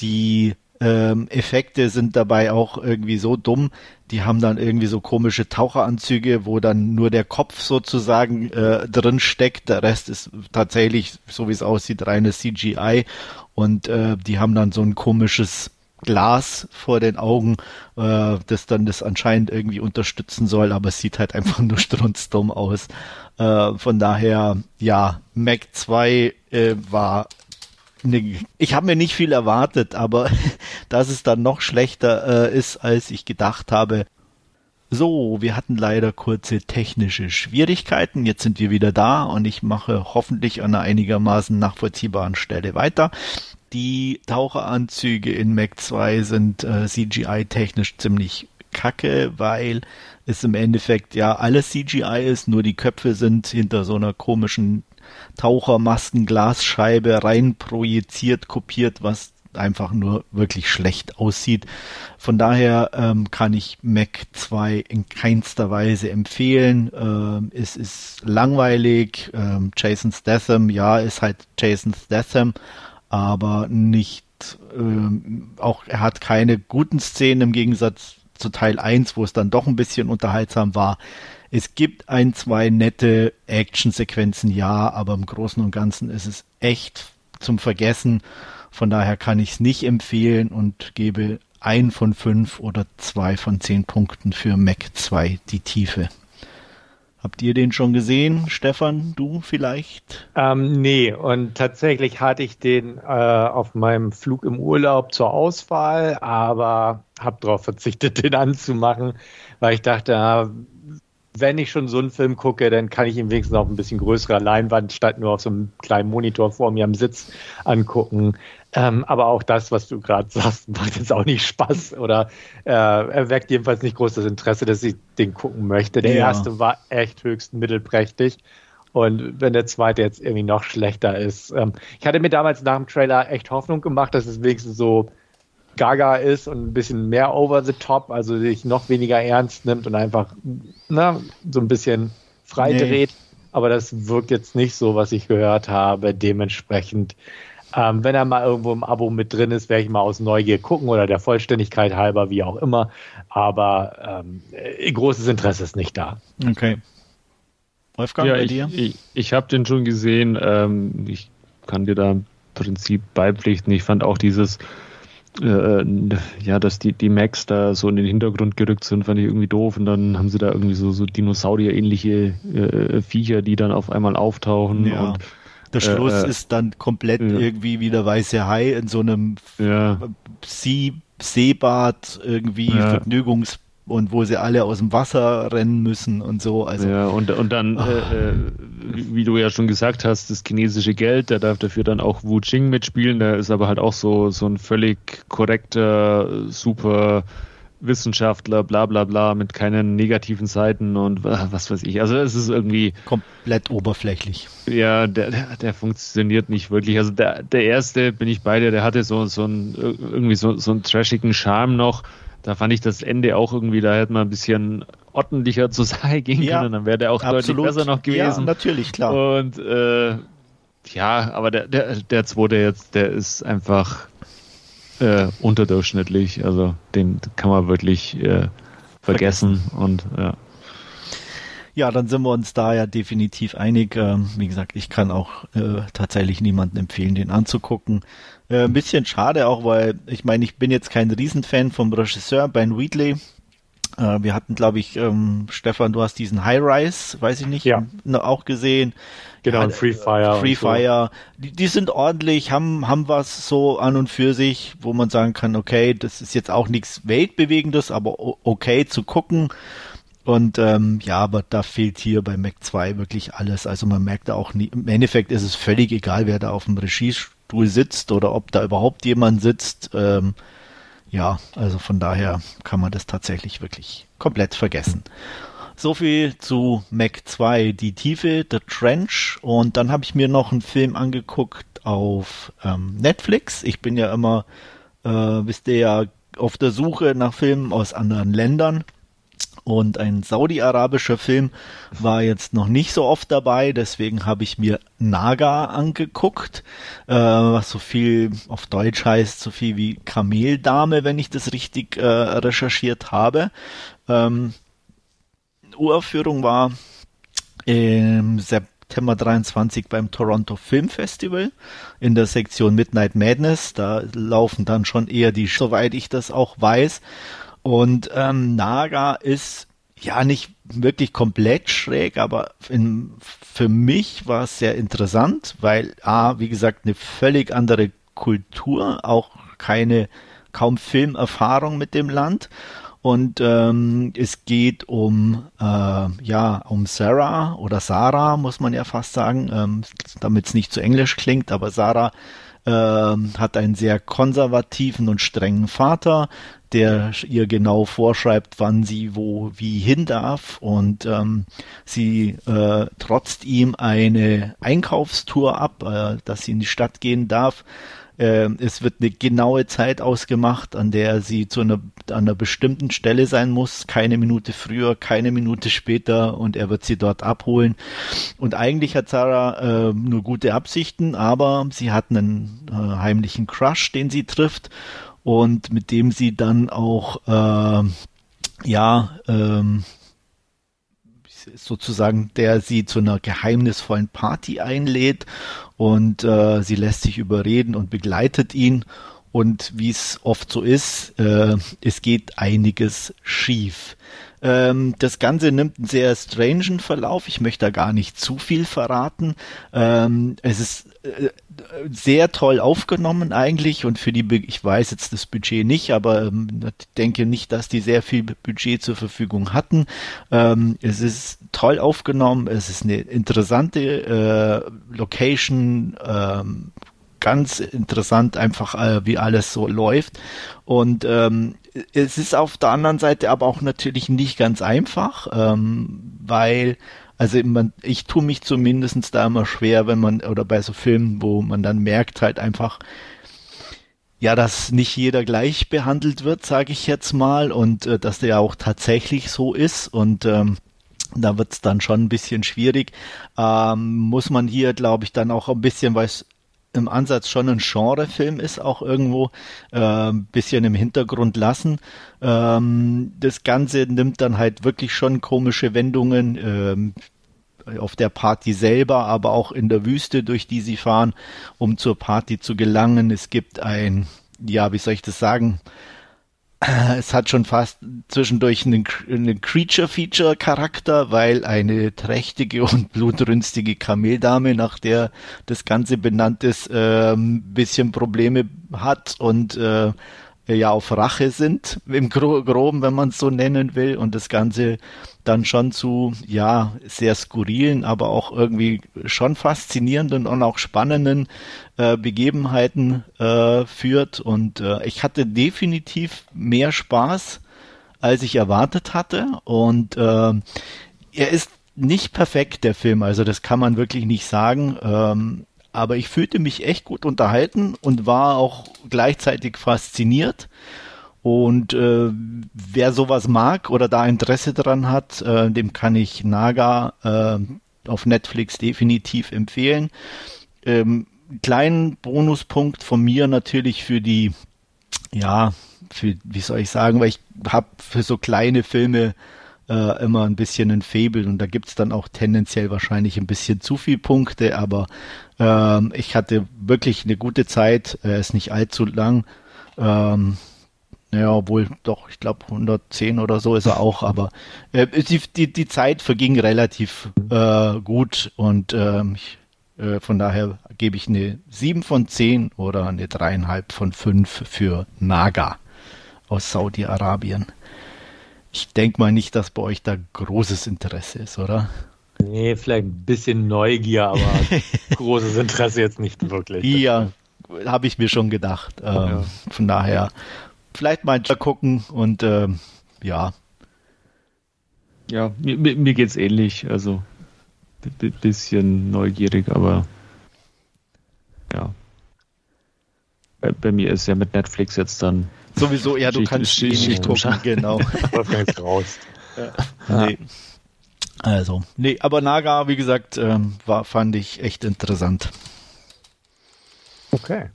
Die ähm, Effekte sind dabei auch irgendwie so dumm. Die haben dann irgendwie so komische Taucheranzüge, wo dann nur der Kopf sozusagen äh, drin steckt. Der Rest ist tatsächlich, so wie es aussieht, reines CGI. Und äh, die haben dann so ein komisches Glas vor den Augen, äh, das dann das anscheinend irgendwie unterstützen soll, aber es sieht halt einfach nur strunzdumm aus. Äh, von daher, ja, Mac 2 äh, war ich habe mir nicht viel erwartet, aber dass es dann noch schlechter äh, ist, als ich gedacht habe, So, wir hatten leider kurze technische Schwierigkeiten. Jetzt sind wir wieder da und ich mache hoffentlich an einer einigermaßen nachvollziehbaren Stelle weiter. Die Taucheranzüge in Mac 2 sind äh, CGI-technisch ziemlich kacke, weil es im Endeffekt ja alles CGI ist, nur die Köpfe sind hinter so einer komischen Tauchermasken-Glasscheibe rein projiziert, kopiert, was einfach nur wirklich schlecht aussieht. Von daher ähm, kann ich Mac 2 in keinster Weise empfehlen. Ähm, es ist langweilig. Ähm, Jason Statham, ja, ist halt Jason Statham, aber nicht, ähm, auch er hat keine guten Szenen im Gegensatz zu Teil 1, wo es dann doch ein bisschen unterhaltsam war. Es gibt ein, zwei nette Actionsequenzen, ja, aber im Großen und Ganzen ist es echt zum Vergessen. Von daher kann ich es nicht empfehlen und gebe ein von fünf oder zwei von zehn Punkten für Mac 2 die Tiefe. Habt ihr den schon gesehen, Stefan? Du vielleicht? Ähm, nee, und tatsächlich hatte ich den äh, auf meinem Flug im Urlaub zur Auswahl, aber habe darauf verzichtet, den anzumachen, weil ich dachte, wenn ich schon so einen Film gucke, dann kann ich ihn wenigstens auf ein bisschen größerer Leinwand statt nur auf so einem kleinen Monitor vor mir am Sitz angucken. Ähm, aber auch das, was du gerade sagst, macht jetzt auch nicht Spaß oder äh, erweckt jedenfalls nicht großes Interesse, dass ich den gucken möchte. Der ja. erste war echt höchst mittelprächtig. Und wenn der zweite jetzt irgendwie noch schlechter ist. Ähm, ich hatte mir damals nach dem Trailer echt Hoffnung gemacht, dass es wenigstens so gaga ist und ein bisschen mehr over the top, also sich noch weniger ernst nimmt und einfach na, so ein bisschen frei nee. dreht. Aber das wirkt jetzt nicht so, was ich gehört habe. Dementsprechend, ähm, wenn er mal irgendwo im Abo mit drin ist, werde ich mal aus Neugier gucken oder der Vollständigkeit halber, wie auch immer. Aber ähm, großes Interesse ist nicht da. Okay. Wolfgang, ja, bei ich, dir? Ich, ich habe den schon gesehen. Ähm, ich kann dir da im Prinzip beipflichten. Ich fand auch dieses äh, ja, dass die, die Macs da so in den Hintergrund gerückt sind, fand ich irgendwie doof. Und dann haben sie da irgendwie so, so Dinosaurier-ähnliche äh, Viecher, die dann auf einmal auftauchen. Ja. Und, der Schluss äh, äh ist dann komplett irgendwie wie der weiße Hai in so einem ja. See Seebad irgendwie ja. Vergnügungs und wo sie alle aus dem Wasser rennen müssen und so. Also, ja, und, und dann, ah. äh, äh, wie du ja schon gesagt hast, das chinesische Geld, der darf dafür dann auch Wu Jing mitspielen, der ist aber halt auch so, so ein völlig korrekter, super Wissenschaftler, bla bla bla, mit keinen negativen Seiten und was weiß ich. Also es ist irgendwie. Komplett oberflächlich. Ja, der, der, der funktioniert nicht wirklich. Also der, der erste, bin ich bei dir, der hatte so, so ein, irgendwie so, so einen trashigen Charme noch da fand ich das Ende auch irgendwie, da hätte man ein bisschen ordentlicher zur Sache gehen ja, können, dann wäre der auch absolut. deutlich besser noch gewesen. Ja, natürlich, klar. Und äh, ja, aber der, der, der zweite jetzt, der ist einfach äh, unterdurchschnittlich. Also den kann man wirklich äh, vergessen. Und ja. Ja, dann sind wir uns da ja definitiv einig. Ähm, wie gesagt, ich kann auch äh, tatsächlich niemanden empfehlen, den anzugucken. Äh, ein bisschen schade auch, weil ich meine, ich bin jetzt kein Riesenfan vom Regisseur Ben Wheatley. Äh, wir hatten, glaube ich, ähm, Stefan, du hast diesen High Rise, weiß ich nicht, ja. auch gesehen. Genau, ja, Free Fire. Free Fire. So. Die, die, sind ordentlich, haben, haben was so an und für sich, wo man sagen kann, okay, das ist jetzt auch nichts Weltbewegendes, aber okay zu gucken. Und ähm, ja, aber da fehlt hier bei Mac 2 wirklich alles. Also man merkt da auch nie, im Endeffekt ist es völlig egal, wer da auf dem Regiestuhl sitzt oder ob da überhaupt jemand sitzt. Ähm, ja, also von daher kann man das tatsächlich wirklich komplett vergessen. So viel zu Mac 2, die Tiefe, The Trench. Und dann habe ich mir noch einen Film angeguckt auf ähm, Netflix. Ich bin ja immer, äh, wisst ihr ja, auf der Suche nach Filmen aus anderen Ländern. Und ein saudi-arabischer Film war jetzt noch nicht so oft dabei, deswegen habe ich mir Naga angeguckt, äh, was so viel auf Deutsch heißt, so viel wie Kameldame, wenn ich das richtig äh, recherchiert habe. Ähm, Uraufführung war im September 23 beim Toronto Film Festival in der Sektion Midnight Madness. Da laufen dann schon eher die, soweit ich das auch weiß. Und ähm, Naga ist ja nicht wirklich komplett schräg, aber in, für mich war es sehr interessant, weil A, wie gesagt, eine völlig andere Kultur, auch keine kaum Filmerfahrung mit dem Land. Und ähm, es geht um äh, ja um Sarah oder Sarah muss man ja fast sagen, ähm, damit es nicht zu englisch klingt, aber Sarah ähm, hat einen sehr konservativen und strengen Vater, der ihr genau vorschreibt, wann sie wo wie hin darf. Und ähm, sie äh, trotzt ihm eine Einkaufstour ab, äh, dass sie in die Stadt gehen darf. Äh, es wird eine genaue Zeit ausgemacht, an der sie zu einer, an einer bestimmten Stelle sein muss, keine Minute früher, keine Minute später. Und er wird sie dort abholen. Und eigentlich hat Sarah äh, nur gute Absichten, aber sie hat einen äh, heimlichen Crush, den sie trifft und mit dem sie dann auch äh, ja ähm, sozusagen, der sie zu einer geheimnisvollen Party einlädt und äh, sie lässt sich überreden und begleitet ihn. Und wie es oft so ist, äh, es geht einiges schief. Ähm, das Ganze nimmt einen sehr strangen Verlauf. Ich möchte da gar nicht zu viel verraten. Ähm, es ist äh, sehr toll aufgenommen eigentlich und für die, Be ich weiß jetzt das Budget nicht, aber ähm, ich denke nicht, dass die sehr viel Budget zur Verfügung hatten. Ähm, es ist toll aufgenommen, es ist eine interessante äh, Location, ähm, ganz interessant einfach, äh, wie alles so läuft und ähm, es ist auf der anderen Seite aber auch natürlich nicht ganz einfach, ähm, weil also man, ich tue mich zumindestens da immer schwer, wenn man, oder bei so Filmen, wo man dann merkt halt einfach, ja, dass nicht jeder gleich behandelt wird, sage ich jetzt mal, und äh, dass der ja auch tatsächlich so ist. Und ähm, da wird's dann schon ein bisschen schwierig. Ähm, muss man hier, glaube ich, dann auch ein bisschen, es im Ansatz schon ein Genrefilm ist, auch irgendwo äh, bisschen im Hintergrund lassen. Ähm, das Ganze nimmt dann halt wirklich schon komische Wendungen. Ähm, auf der Party selber, aber auch in der Wüste, durch die sie fahren, um zur Party zu gelangen. Es gibt ein, ja, wie soll ich das sagen? Es hat schon fast zwischendurch einen, einen Creature-Feature-Charakter, weil eine trächtige und blutrünstige Kameldame, nach der das Ganze benannt ist, äh, ein bisschen Probleme hat und äh, ja auf Rache sind, im Gro Groben, wenn man es so nennen will, und das Ganze dann schon zu, ja, sehr skurrilen, aber auch irgendwie schon faszinierenden und auch spannenden äh, Begebenheiten äh, führt. Und äh, ich hatte definitiv mehr Spaß, als ich erwartet hatte. Und äh, er ist nicht perfekt, der Film, also das kann man wirklich nicht sagen. Ähm, aber ich fühlte mich echt gut unterhalten und war auch gleichzeitig fasziniert. Und äh, wer sowas mag oder da Interesse dran hat, äh, dem kann ich Naga äh, auf Netflix definitiv empfehlen. Ähm, kleinen Bonuspunkt von mir natürlich für die, ja, für, wie soll ich sagen, weil ich habe für so kleine Filme äh, immer ein bisschen ein Fable und da gibt's dann auch tendenziell wahrscheinlich ein bisschen zu viel Punkte, aber ähm, ich hatte wirklich eine gute Zeit, er ist nicht allzu lang. Ähm, ja, obwohl doch, ich glaube 110 oder so ist er auch, aber äh, die, die, die Zeit verging relativ äh, gut und ähm, ich, äh, von daher gebe ich eine 7 von 10 oder eine dreieinhalb von 5 für Naga aus Saudi-Arabien. Ich denke mal nicht, dass bei euch da großes Interesse ist, oder? Nee, vielleicht ein bisschen Neugier, aber großes Interesse jetzt nicht wirklich. Ja, habe ich mir schon gedacht. Ähm, ja. Von daher, vielleicht mal gucken und ähm, ja. Ja, mir, mir es ähnlich. Also ein bisschen neugierig, aber ja. Bei, bei, mir ist ja mit Netflix jetzt dann Sowieso, ja, du Schicht, kannst Schicht, nicht gucken, genau. raus. Ja. Nee. Also, nee, aber Naga, wie gesagt, ähm, war, fand ich echt interessant. Okay.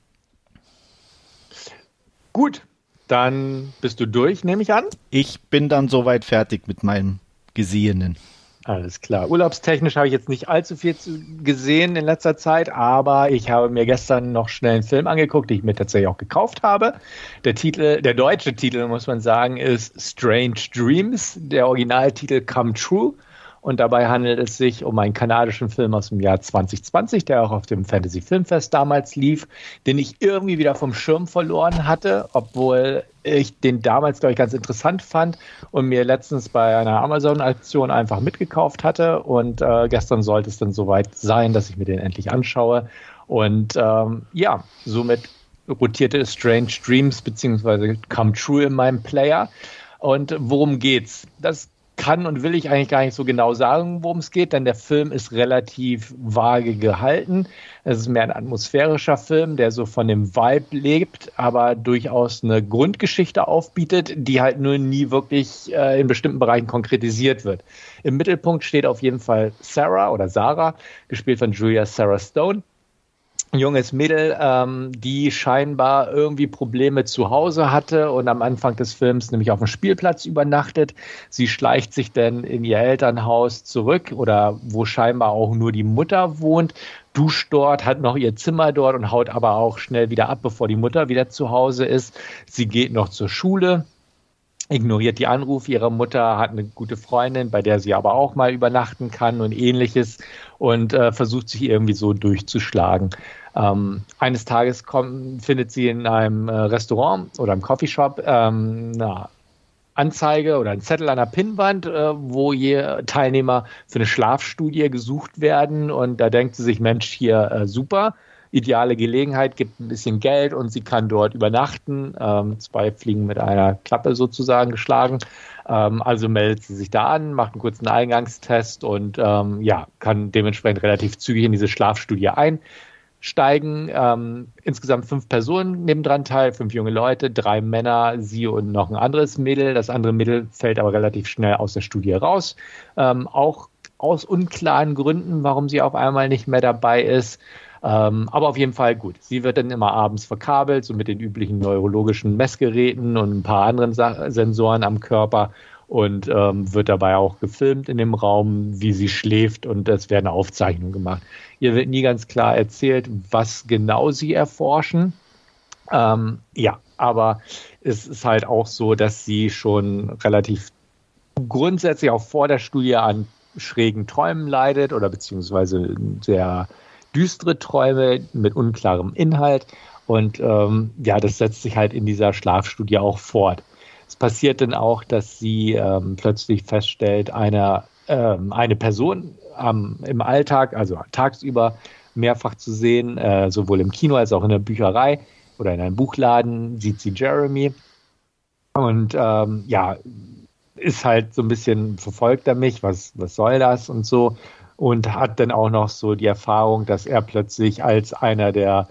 Gut, dann bist du durch, nehme ich an. Ich bin dann soweit fertig mit meinem Gesehenen. Alles klar. Urlaubstechnisch habe ich jetzt nicht allzu viel gesehen in letzter Zeit, aber ich habe mir gestern noch schnell einen Film angeguckt, den ich mir tatsächlich auch gekauft habe. Der Titel, der deutsche Titel, muss man sagen, ist Strange Dreams. Der Originaltitel Come True. Und dabei handelt es sich um einen kanadischen Film aus dem Jahr 2020, der auch auf dem Fantasy Filmfest damals lief, den ich irgendwie wieder vom Schirm verloren hatte, obwohl ich den damals, glaube ich, ganz interessant fand und mir letztens bei einer Amazon-Aktion einfach mitgekauft hatte. Und äh, gestern sollte es dann soweit sein, dass ich mir den endlich anschaue. Und ähm, ja, somit rotierte Strange Dreams bzw. Come True in meinem Player. Und worum geht's? Das kann und will ich eigentlich gar nicht so genau sagen, worum es geht, denn der Film ist relativ vage gehalten. Es ist mehr ein atmosphärischer Film, der so von dem Vibe lebt, aber durchaus eine Grundgeschichte aufbietet, die halt nur nie wirklich äh, in bestimmten Bereichen konkretisiert wird. Im Mittelpunkt steht auf jeden Fall Sarah oder Sarah, gespielt von Julia Sarah Stone junges Mädel, ähm, die scheinbar irgendwie Probleme zu Hause hatte und am Anfang des Films nämlich auf dem Spielplatz übernachtet. Sie schleicht sich dann in ihr Elternhaus zurück oder wo scheinbar auch nur die Mutter wohnt, duscht dort, hat noch ihr Zimmer dort und haut aber auch schnell wieder ab, bevor die Mutter wieder zu Hause ist. Sie geht noch zur Schule ignoriert die Anrufe ihrer Mutter, hat eine gute Freundin, bei der sie aber auch mal übernachten kann und ähnliches und äh, versucht sich irgendwie so durchzuschlagen. Ähm, eines Tages kommt, findet sie in einem äh, Restaurant oder im Coffeeshop ähm, eine Anzeige oder ein Zettel an der Pinnwand, äh, wo je Teilnehmer für eine Schlafstudie gesucht werden und da denkt sie sich, Mensch, hier äh, super ideale Gelegenheit, gibt ein bisschen Geld und sie kann dort übernachten. Ähm, zwei Fliegen mit einer Klappe sozusagen geschlagen. Ähm, also meldet sie sich da an, macht einen kurzen Eingangstest und ähm, ja, kann dementsprechend relativ zügig in diese Schlafstudie einsteigen. Ähm, insgesamt fünf Personen nebendran teil, fünf junge Leute, drei Männer, sie und noch ein anderes Mädel. Das andere Mädel fällt aber relativ schnell aus der Studie raus. Ähm, auch aus unklaren Gründen, warum sie auf einmal nicht mehr dabei ist. Ähm, aber auf jeden Fall gut. Sie wird dann immer abends verkabelt, so mit den üblichen neurologischen Messgeräten und ein paar anderen Sa Sensoren am Körper und ähm, wird dabei auch gefilmt in dem Raum, wie sie schläft und es werden Aufzeichnungen gemacht. Ihr wird nie ganz klar erzählt, was genau sie erforschen. Ähm, ja, aber es ist halt auch so, dass sie schon relativ grundsätzlich auch vor der Studie an schrägen Träumen leidet oder beziehungsweise sehr düstere Träume mit unklarem Inhalt. Und ähm, ja, das setzt sich halt in dieser Schlafstudie auch fort. Es passiert dann auch, dass sie ähm, plötzlich feststellt, eine, ähm, eine Person im Alltag, also tagsüber mehrfach zu sehen, äh, sowohl im Kino als auch in der Bücherei oder in einem Buchladen, sieht sie Jeremy. Und ähm, ja, ist halt so ein bisschen verfolgt er mich, was, was soll das und so und hat dann auch noch so die Erfahrung, dass er plötzlich als einer der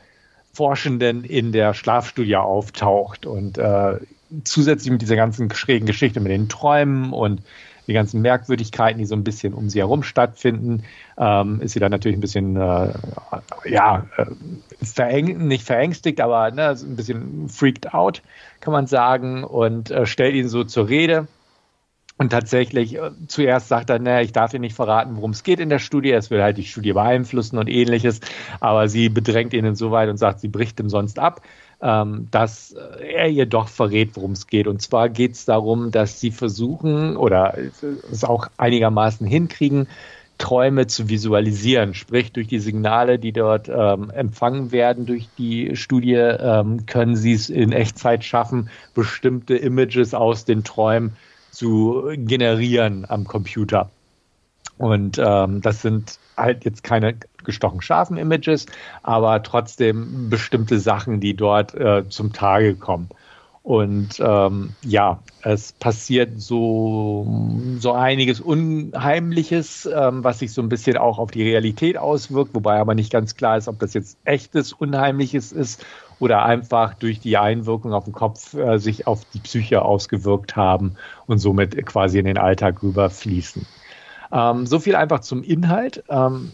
Forschenden in der Schlafstudie auftaucht und äh, zusätzlich mit dieser ganzen schrägen Geschichte mit den Träumen und die ganzen Merkwürdigkeiten, die so ein bisschen um sie herum stattfinden, ähm, ist sie dann natürlich ein bisschen, äh, ja, äh, veräng nicht verängstigt, aber ne, ein bisschen freaked out, kann man sagen, und äh, stellt ihn so zur Rede und tatsächlich, äh, zuerst sagt er, naja, ich darf ihr nicht verraten, worum es geht in der Studie. Es will halt die Studie beeinflussen und ähnliches. Aber sie bedrängt ihn insoweit und sagt, sie bricht ihm sonst ab, ähm, dass er ihr doch verrät, worum es geht. Und zwar geht es darum, dass sie versuchen oder es auch einigermaßen hinkriegen, Träume zu visualisieren. Sprich, durch die Signale, die dort ähm, empfangen werden durch die Studie, ähm, können sie es in Echtzeit schaffen, bestimmte Images aus den Träumen zu generieren am Computer. Und ähm, das sind halt jetzt keine gestochen scharfen Images, aber trotzdem bestimmte Sachen, die dort äh, zum Tage kommen. Und ähm, ja, es passiert so, so einiges Unheimliches, ähm, was sich so ein bisschen auch auf die Realität auswirkt, wobei aber nicht ganz klar ist, ob das jetzt echtes Unheimliches ist oder einfach durch die Einwirkung auf den Kopf äh, sich auf die Psyche ausgewirkt haben und somit quasi in den Alltag rüberfließen. Ähm, so viel einfach zum Inhalt. Ähm,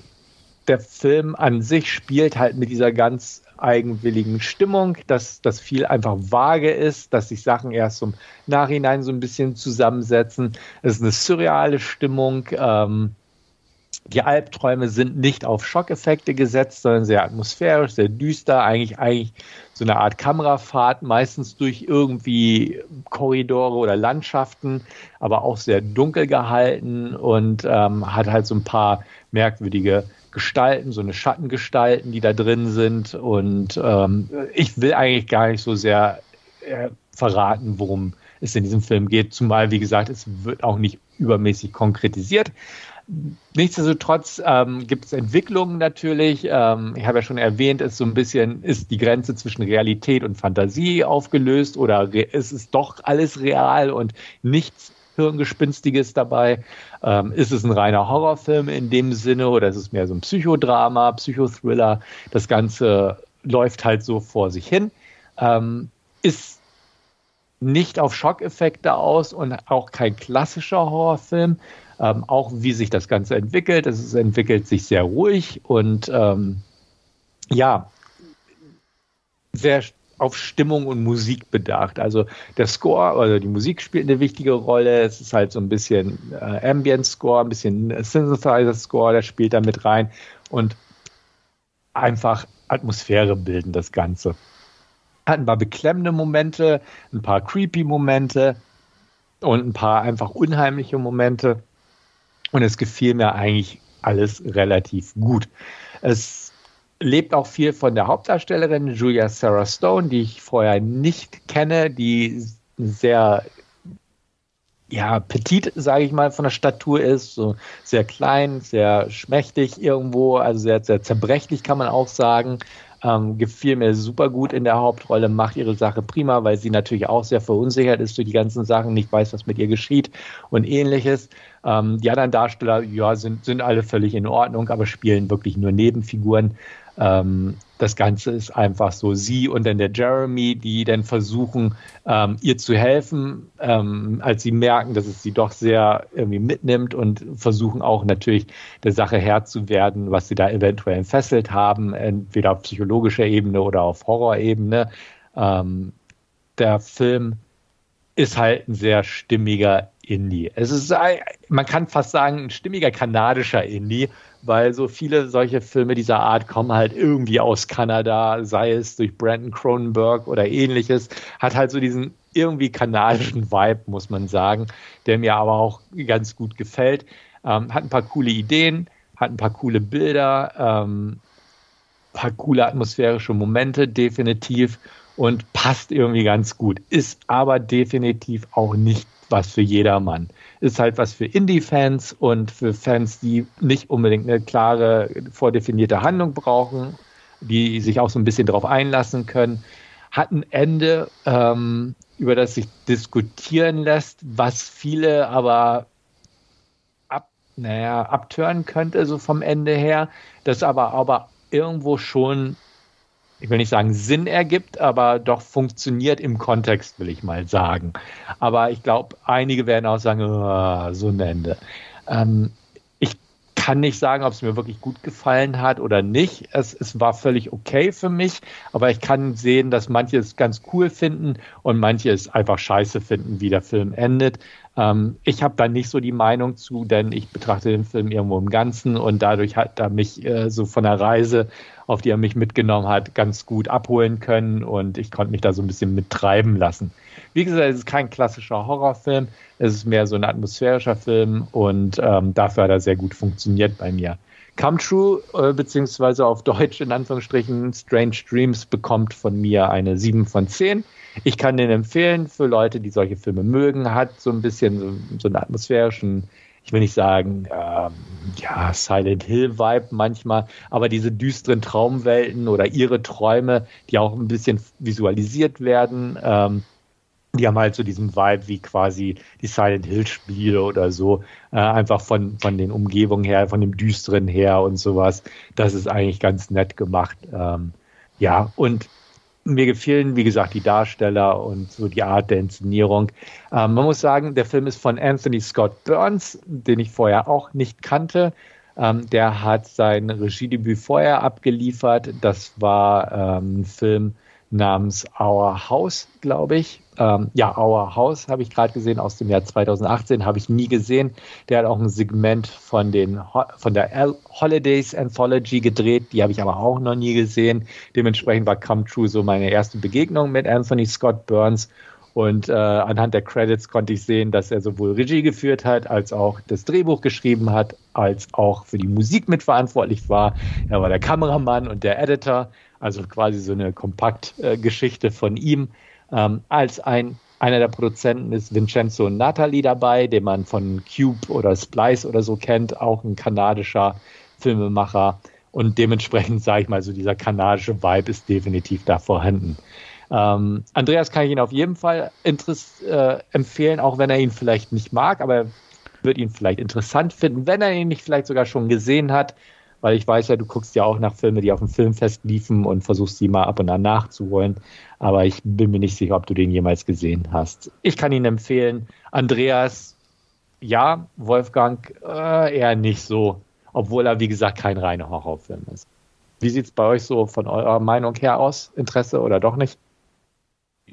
der Film an sich spielt halt mit dieser ganz eigenwilligen Stimmung, dass das viel einfach vage ist, dass sich Sachen erst im Nachhinein so ein bisschen zusammensetzen. Es ist eine surreale Stimmung. Ähm, Die Albträume sind nicht auf Schockeffekte gesetzt, sondern sehr atmosphärisch, sehr düster, eigentlich, eigentlich so eine Art Kamerafahrt, meistens durch irgendwie Korridore oder Landschaften, aber auch sehr dunkel gehalten und ähm, hat halt so ein paar merkwürdige Gestalten, so eine Schattengestalten, die da drin sind. Und ähm, ich will eigentlich gar nicht so sehr äh, verraten, worum es in diesem Film geht, zumal, wie gesagt, es wird auch nicht übermäßig konkretisiert. Nichtsdestotrotz ähm, gibt es Entwicklungen natürlich. Ähm, ich habe ja schon erwähnt, ist so ein bisschen, ist die Grenze zwischen Realität und Fantasie aufgelöst oder ist es doch alles real und nichts Hirngespinstiges dabei? Ähm, ist es ein reiner Horrorfilm in dem Sinne oder ist es mehr so ein Psychodrama, Psychothriller? Das Ganze läuft halt so vor sich hin. Ähm, ist nicht auf Schockeffekte aus und auch kein klassischer Horrorfilm, ähm, auch wie sich das Ganze entwickelt. Es entwickelt sich sehr ruhig und ähm, ja, sehr auf Stimmung und Musik bedacht. Also der Score, also die Musik spielt eine wichtige Rolle. Es ist halt so ein bisschen äh, Ambient Score, ein bisschen Synthesizer Score, der spielt da mit rein und einfach Atmosphäre bilden das Ganze. Hat ein paar beklemmende Momente, ein paar creepy Momente und ein paar einfach unheimliche Momente. Und es gefiel mir eigentlich alles relativ gut. Es lebt auch viel von der Hauptdarstellerin Julia Sarah Stone, die ich vorher nicht kenne, die sehr ja, petit, sage ich mal, von der Statur ist, so sehr klein, sehr schmächtig irgendwo, also sehr, sehr zerbrechlich kann man auch sagen. Ähm, gefiel mir super gut in der Hauptrolle, macht ihre Sache prima, weil sie natürlich auch sehr verunsichert ist durch die ganzen Sachen, nicht weiß, was mit ihr geschieht und ähnliches. Ähm, die anderen Darsteller, ja, sind, sind alle völlig in Ordnung, aber spielen wirklich nur Nebenfiguren. Ähm, das Ganze ist einfach so sie und dann der Jeremy, die dann versuchen, ähm, ihr zu helfen, ähm, als sie merken, dass es sie doch sehr irgendwie mitnimmt und versuchen auch natürlich der Sache Herr zu werden, was sie da eventuell entfesselt haben, entweder auf psychologischer Ebene oder auf Horrorebene. Ähm, der Film ist halt ein sehr stimmiger Indie. Es ist, man kann fast sagen, ein stimmiger kanadischer Indie, weil so viele solche Filme dieser Art kommen halt irgendwie aus Kanada, sei es durch Brandon Cronenberg oder ähnliches, hat halt so diesen irgendwie kanadischen Vibe, muss man sagen, der mir aber auch ganz gut gefällt. Ähm, hat ein paar coole Ideen, hat ein paar coole Bilder, ähm, paar coole atmosphärische Momente, definitiv und passt irgendwie ganz gut. Ist aber definitiv auch nicht was für jedermann. Ist halt was für Indie-Fans und für Fans, die nicht unbedingt eine klare, vordefinierte Handlung brauchen, die sich auch so ein bisschen darauf einlassen können. Hat ein Ende, ähm, über das sich diskutieren lässt, was viele aber ab, naja, abtören könnte, so vom Ende her, das aber, aber irgendwo schon ich will nicht sagen Sinn ergibt, aber doch funktioniert im Kontext, will ich mal sagen. Aber ich glaube, einige werden auch sagen, oh, so ein Ende. Ähm, ich kann nicht sagen, ob es mir wirklich gut gefallen hat oder nicht. Es, es war völlig okay für mich, aber ich kann sehen, dass manche es ganz cool finden und manche es einfach scheiße finden, wie der Film endet. Ähm, ich habe da nicht so die Meinung zu, denn ich betrachte den Film irgendwo im Ganzen und dadurch hat er mich äh, so von der Reise auf die er mich mitgenommen hat, ganz gut abholen können und ich konnte mich da so ein bisschen mittreiben lassen. Wie gesagt, es ist kein klassischer Horrorfilm, es ist mehr so ein atmosphärischer Film und ähm, dafür hat er sehr gut funktioniert bei mir. Come True, äh, beziehungsweise auf Deutsch in Anführungsstrichen Strange Dreams, bekommt von mir eine 7 von 10. Ich kann den empfehlen für Leute, die solche Filme mögen, hat so ein bisschen so, so einen atmosphärischen ich will nicht sagen, ähm, ja, Silent Hill Vibe manchmal, aber diese düsteren Traumwelten oder ihre Träume, die auch ein bisschen visualisiert werden, ähm, die haben halt so diesen Vibe wie quasi die Silent Hill Spiele oder so, äh, einfach von, von den Umgebungen her, von dem Düsteren her und sowas. Das ist eigentlich ganz nett gemacht. Ähm, ja, und mir gefielen, wie gesagt, die Darsteller und so die Art der Inszenierung. Ähm, man muss sagen, der Film ist von Anthony Scott Burns, den ich vorher auch nicht kannte. Ähm, der hat sein Regiedebüt vorher abgeliefert. Das war ähm, ein Film namens Our House, glaube ich. Ähm, ja, Our House habe ich gerade gesehen aus dem Jahr 2018, habe ich nie gesehen. Der hat auch ein Segment von, den, von der L Holidays Anthology gedreht, die habe ich aber auch noch nie gesehen. Dementsprechend war Come True so meine erste Begegnung mit Anthony Scott Burns. Und äh, anhand der Credits konnte ich sehen, dass er sowohl Regie geführt hat, als auch das Drehbuch geschrieben hat, als auch für die Musik mitverantwortlich war. Er war der Kameramann und der Editor, also quasi so eine Kompaktgeschichte von ihm. Ähm, als ein einer der Produzenten ist Vincenzo Natali dabei, den man von Cube oder Splice oder so kennt, auch ein kanadischer Filmemacher. Und dementsprechend sage ich mal, so dieser kanadische Vibe ist definitiv da vorhanden. Ähm, Andreas kann ich ihn auf jeden Fall äh, empfehlen, auch wenn er ihn vielleicht nicht mag, aber er wird ihn vielleicht interessant finden, wenn er ihn nicht vielleicht sogar schon gesehen hat, weil ich weiß ja, du guckst ja auch nach Filmen, die auf dem Filmfest liefen und versuchst sie mal ab und an nachzuholen, aber ich bin mir nicht sicher, ob du den jemals gesehen hast. Ich kann ihn empfehlen. Andreas, ja, Wolfgang äh, eher nicht so, obwohl er, wie gesagt, kein reiner Horrorfilm ist. Wie sieht es bei euch so von eurer Meinung her aus? Interesse oder doch nicht?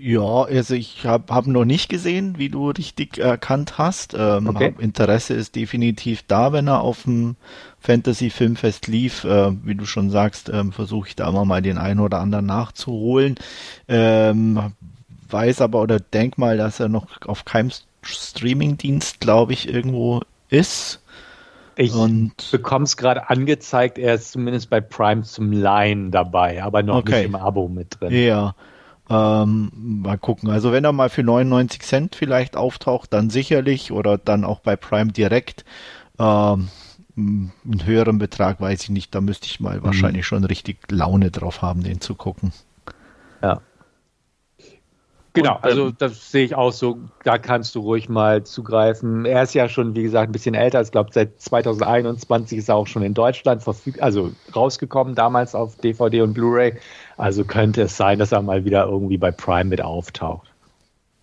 Ja, also ich habe hab noch nicht gesehen, wie du richtig erkannt hast. Ähm, okay. Interesse ist definitiv da, wenn er auf dem Fantasy Filmfest lief. Äh, wie du schon sagst, ähm, versuche ich da immer mal den einen oder anderen nachzuholen. Ähm, weiß aber oder denk mal, dass er noch auf keinem Streamingdienst, glaube ich, irgendwo ist. Ich bekomme es gerade angezeigt, er ist zumindest bei Prime zum Line dabei, aber noch okay. nicht im Abo mit drin. Ja. Ähm, mal gucken. Also wenn er mal für 99 Cent vielleicht auftaucht, dann sicherlich oder dann auch bei Prime direkt. Ähm, einen höheren Betrag weiß ich nicht. Da müsste ich mal mhm. wahrscheinlich schon richtig Laune drauf haben, den zu gucken. Ja. Genau, und, also ähm, das sehe ich auch so, da kannst du ruhig mal zugreifen. Er ist ja schon, wie gesagt, ein bisschen älter. Ich glaube, seit 2021 ist er auch schon in Deutschland verfügt, also rausgekommen, damals auf DVD und Blu-ray. Also könnte es sein, dass er mal wieder irgendwie bei Prime mit auftaucht.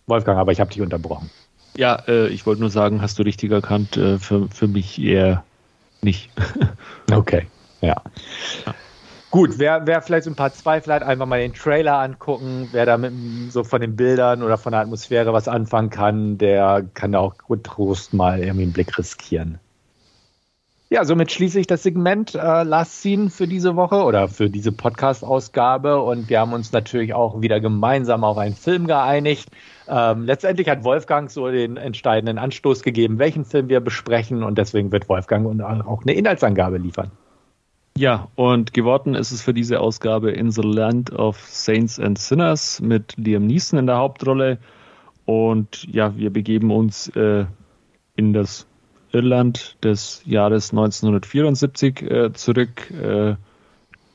Wolfgang, aber ich habe dich unterbrochen. Ja, äh, ich wollte nur sagen, hast du richtig erkannt, äh, für, für mich eher nicht. okay, ja. ja. Gut, wer, wer vielleicht so ein paar Zweifel hat, einfach mal den Trailer angucken. Wer da mit so von den Bildern oder von der Atmosphäre was anfangen kann, der kann da auch gut Trost mal irgendwie einen Blick riskieren. Ja, somit schließe ich das Segment äh, Last Scene für diese Woche oder für diese Podcast-Ausgabe und wir haben uns natürlich auch wieder gemeinsam auf einen Film geeinigt. Ähm, letztendlich hat Wolfgang so den entscheidenden Anstoß gegeben, welchen Film wir besprechen und deswegen wird Wolfgang auch eine Inhaltsangabe liefern. Ja, und geworden ist es für diese Ausgabe In the Land of Saints and Sinners mit Liam Neeson in der Hauptrolle. Und ja, wir begeben uns äh, in das Irland des Jahres 1974 äh, zurück. Äh,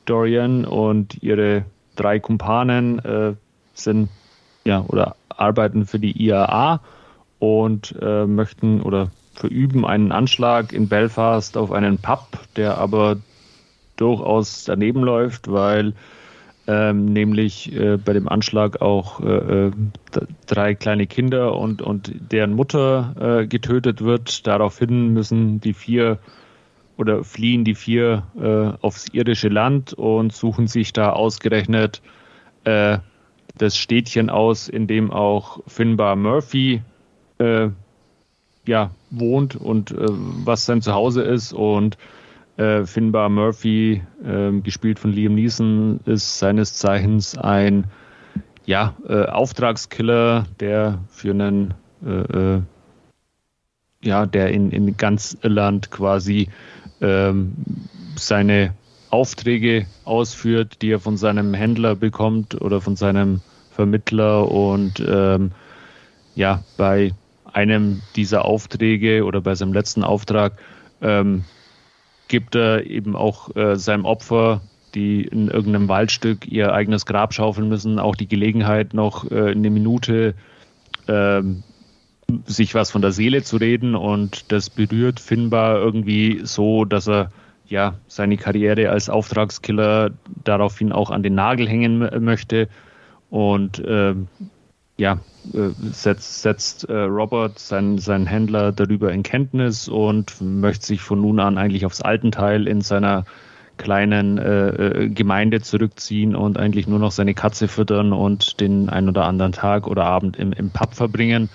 Dorian und ihre drei Kumpanen äh, sind ja oder arbeiten für die IAA und äh, möchten oder verüben einen Anschlag in Belfast auf einen Pub, der aber durchaus daneben läuft, weil ähm, nämlich äh, bei dem Anschlag auch äh, äh drei kleine Kinder und, und deren Mutter äh, getötet wird. Daraufhin müssen die vier oder fliehen die vier äh, aufs irische Land und suchen sich da ausgerechnet äh, das Städtchen aus, in dem auch Finbar Murphy ja, wohnt und was sein Zuhause ist und äh, Finbar Murphy, äh, gespielt von Liam Neeson, ist seines Zeichens ein ja, äh, Auftragskiller, der für einen äh, äh, ja, der in, in ganz Irland quasi ähm, seine Aufträge ausführt, die er von seinem Händler bekommt oder von seinem Vermittler und ähm, ja, bei einem dieser Aufträge oder bei seinem letzten Auftrag ähm, gibt er eben auch äh, seinem Opfer, die in irgendeinem Waldstück ihr eigenes Grab schaufeln müssen, auch die Gelegenheit, noch äh, eine Minute äh, sich was von der Seele zu reden. Und das berührt Finbar irgendwie so, dass er ja seine Karriere als Auftragskiller daraufhin auch an den Nagel hängen möchte. Und ähm, ja, äh, setzt, setzt äh, Robert seinen, seinen Händler darüber in Kenntnis und möchte sich von nun an eigentlich aufs Altenteil in seiner kleinen äh, äh, Gemeinde zurückziehen und eigentlich nur noch seine Katze füttern und den ein oder anderen Tag oder Abend im, im Pub verbringen.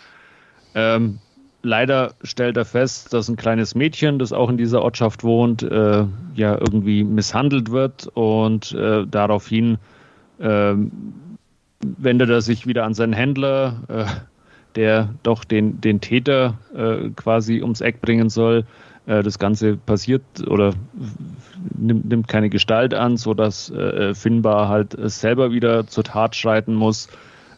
Ähm, leider stellt er fest, dass ein kleines Mädchen, das auch in dieser Ortschaft wohnt, äh, ja irgendwie misshandelt wird und äh, daraufhin äh, wendet er sich wieder an seinen Händler, äh, der doch den, den Täter äh, quasi ums Eck bringen soll. Äh, das Ganze passiert oder nimmt, nimmt keine Gestalt an, sodass äh, Finbar halt selber wieder zur Tat schreiten muss.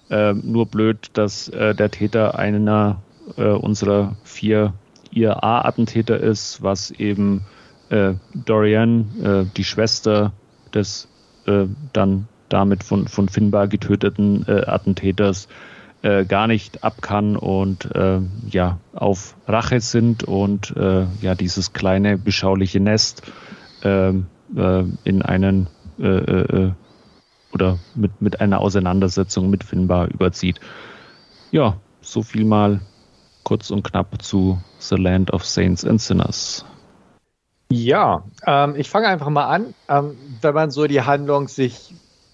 Äh, nur blöd, dass äh, der Täter einer äh, unserer vier IRA-Attentäter ist, was eben äh, Dorian, äh, die Schwester des äh, dann damit von, von Finbar getöteten äh, Attentäters, äh, gar nicht ab kann und äh, ja auf Rache sind und äh, ja dieses kleine beschauliche Nest äh, äh, in einen äh, äh, oder mit, mit einer Auseinandersetzung mit Finbar überzieht. Ja, so viel mal kurz und knapp zu The Land of Saints and Sinners. Ja, ähm, ich fange einfach mal an. Ähm, wenn man so die Handlung sich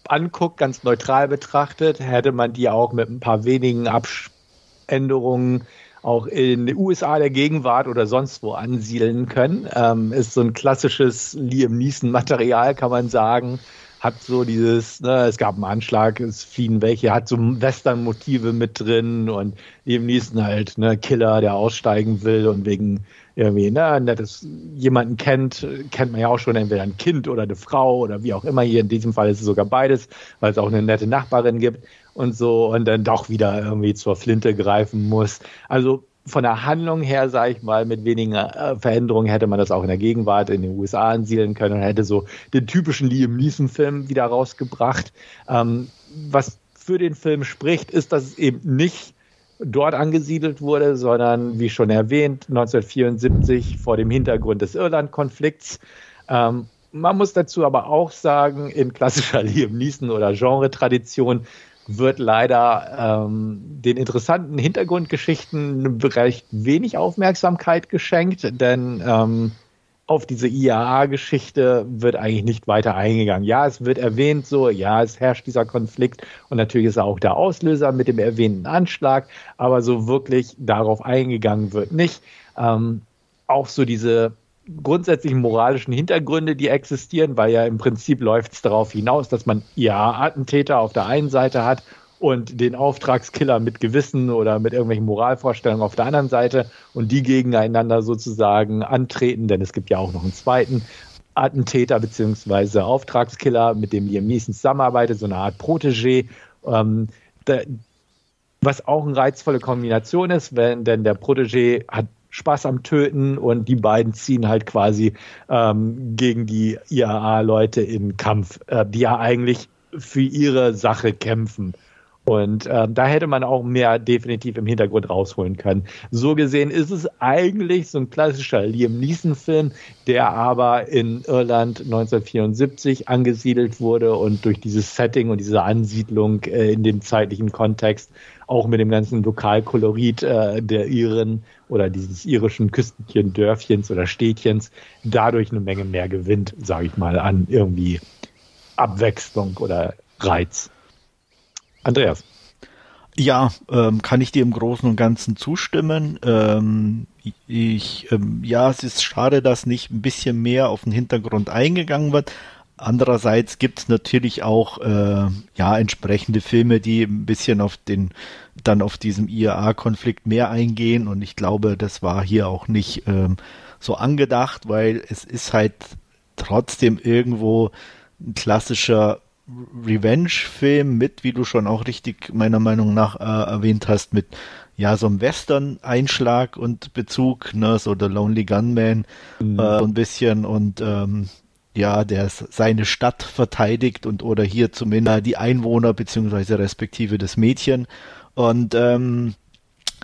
anguckt, ganz neutral betrachtet, hätte man die auch mit ein paar wenigen Abänderungen auch in den USA der Gegenwart oder sonst wo ansiedeln können. Ähm, ist so ein klassisches Liam Neeson-Material, kann man sagen hat so dieses, ne, es gab einen Anschlag, es fliehen welche, hat so Western-Motive mit drin und eben Neeson halt, ne, Killer, der aussteigen will und wegen irgendwie, ne, nettes, jemanden kennt, kennt man ja auch schon entweder ein Kind oder eine Frau oder wie auch immer. Hier in diesem Fall ist es sogar beides, weil es auch eine nette Nachbarin gibt und so und dann doch wieder irgendwie zur Flinte greifen muss. Also von der Handlung her, sage ich mal, mit wenigen äh, Veränderungen hätte man das auch in der Gegenwart in den USA ansiedeln können und hätte so den typischen Liam Neeson-Film wieder rausgebracht. Ähm, was für den Film spricht, ist, dass es eben nicht dort angesiedelt wurde, sondern wie schon erwähnt, 1974 vor dem Hintergrund des Irland-Konflikts. Ähm, man muss dazu aber auch sagen, in klassischer Liam Neeson oder Genre-Tradition wird leider ähm, den interessanten Hintergrundgeschichten recht wenig Aufmerksamkeit geschenkt, denn ähm, auf diese IAA-Geschichte wird eigentlich nicht weiter eingegangen. Ja, es wird erwähnt so, ja, es herrscht dieser Konflikt und natürlich ist er auch der Auslöser mit dem erwähnten Anschlag, aber so wirklich darauf eingegangen wird nicht. Ähm, auch so diese grundsätzlichen moralischen Hintergründe, die existieren, weil ja im Prinzip läuft es darauf hinaus, dass man ja Attentäter auf der einen Seite hat und den Auftragskiller mit Gewissen oder mit irgendwelchen Moralvorstellungen auf der anderen Seite und die gegeneinander sozusagen antreten, denn es gibt ja auch noch einen zweiten Attentäter beziehungsweise Auftragskiller, mit dem Liam Neeson zusammenarbeitet, so eine Art Protégé. Ähm, der, was auch eine reizvolle Kombination ist, wenn, denn der Protégé hat Spaß am Töten und die beiden ziehen halt quasi ähm, gegen die IAA-Leute in Kampf, äh, die ja eigentlich für ihre Sache kämpfen. Und äh, da hätte man auch mehr definitiv im Hintergrund rausholen können. So gesehen ist es eigentlich so ein klassischer Liam Neeson-Film, der aber in Irland 1974 angesiedelt wurde und durch dieses Setting und diese Ansiedlung äh, in dem zeitlichen Kontext auch mit dem ganzen Lokalkolorit äh, der Iren oder dieses irischen Küstenchen, Dörfchens oder Städtchens dadurch eine Menge mehr gewinnt, sage ich mal, an irgendwie Abwechslung oder Reiz. Andreas. Ja, ähm, kann ich dir im Großen und Ganzen zustimmen. Ähm, ich, ähm, ja, es ist schade, dass nicht ein bisschen mehr auf den Hintergrund eingegangen wird. Andererseits gibt es natürlich auch äh, ja entsprechende Filme, die ein bisschen auf den dann auf diesem IAA-Konflikt mehr eingehen und ich glaube, das war hier auch nicht ähm, so angedacht, weil es ist halt trotzdem irgendwo ein klassischer Revenge-Film mit, wie du schon auch richtig meiner Meinung nach äh, erwähnt hast, mit ja so einem Western-Einschlag und Bezug, ne, so The Lonely Gunman mhm. äh, ein bisschen und ähm, ja, der seine Stadt verteidigt und oder hier zumindest die Einwohner beziehungsweise respektive das Mädchen und ähm,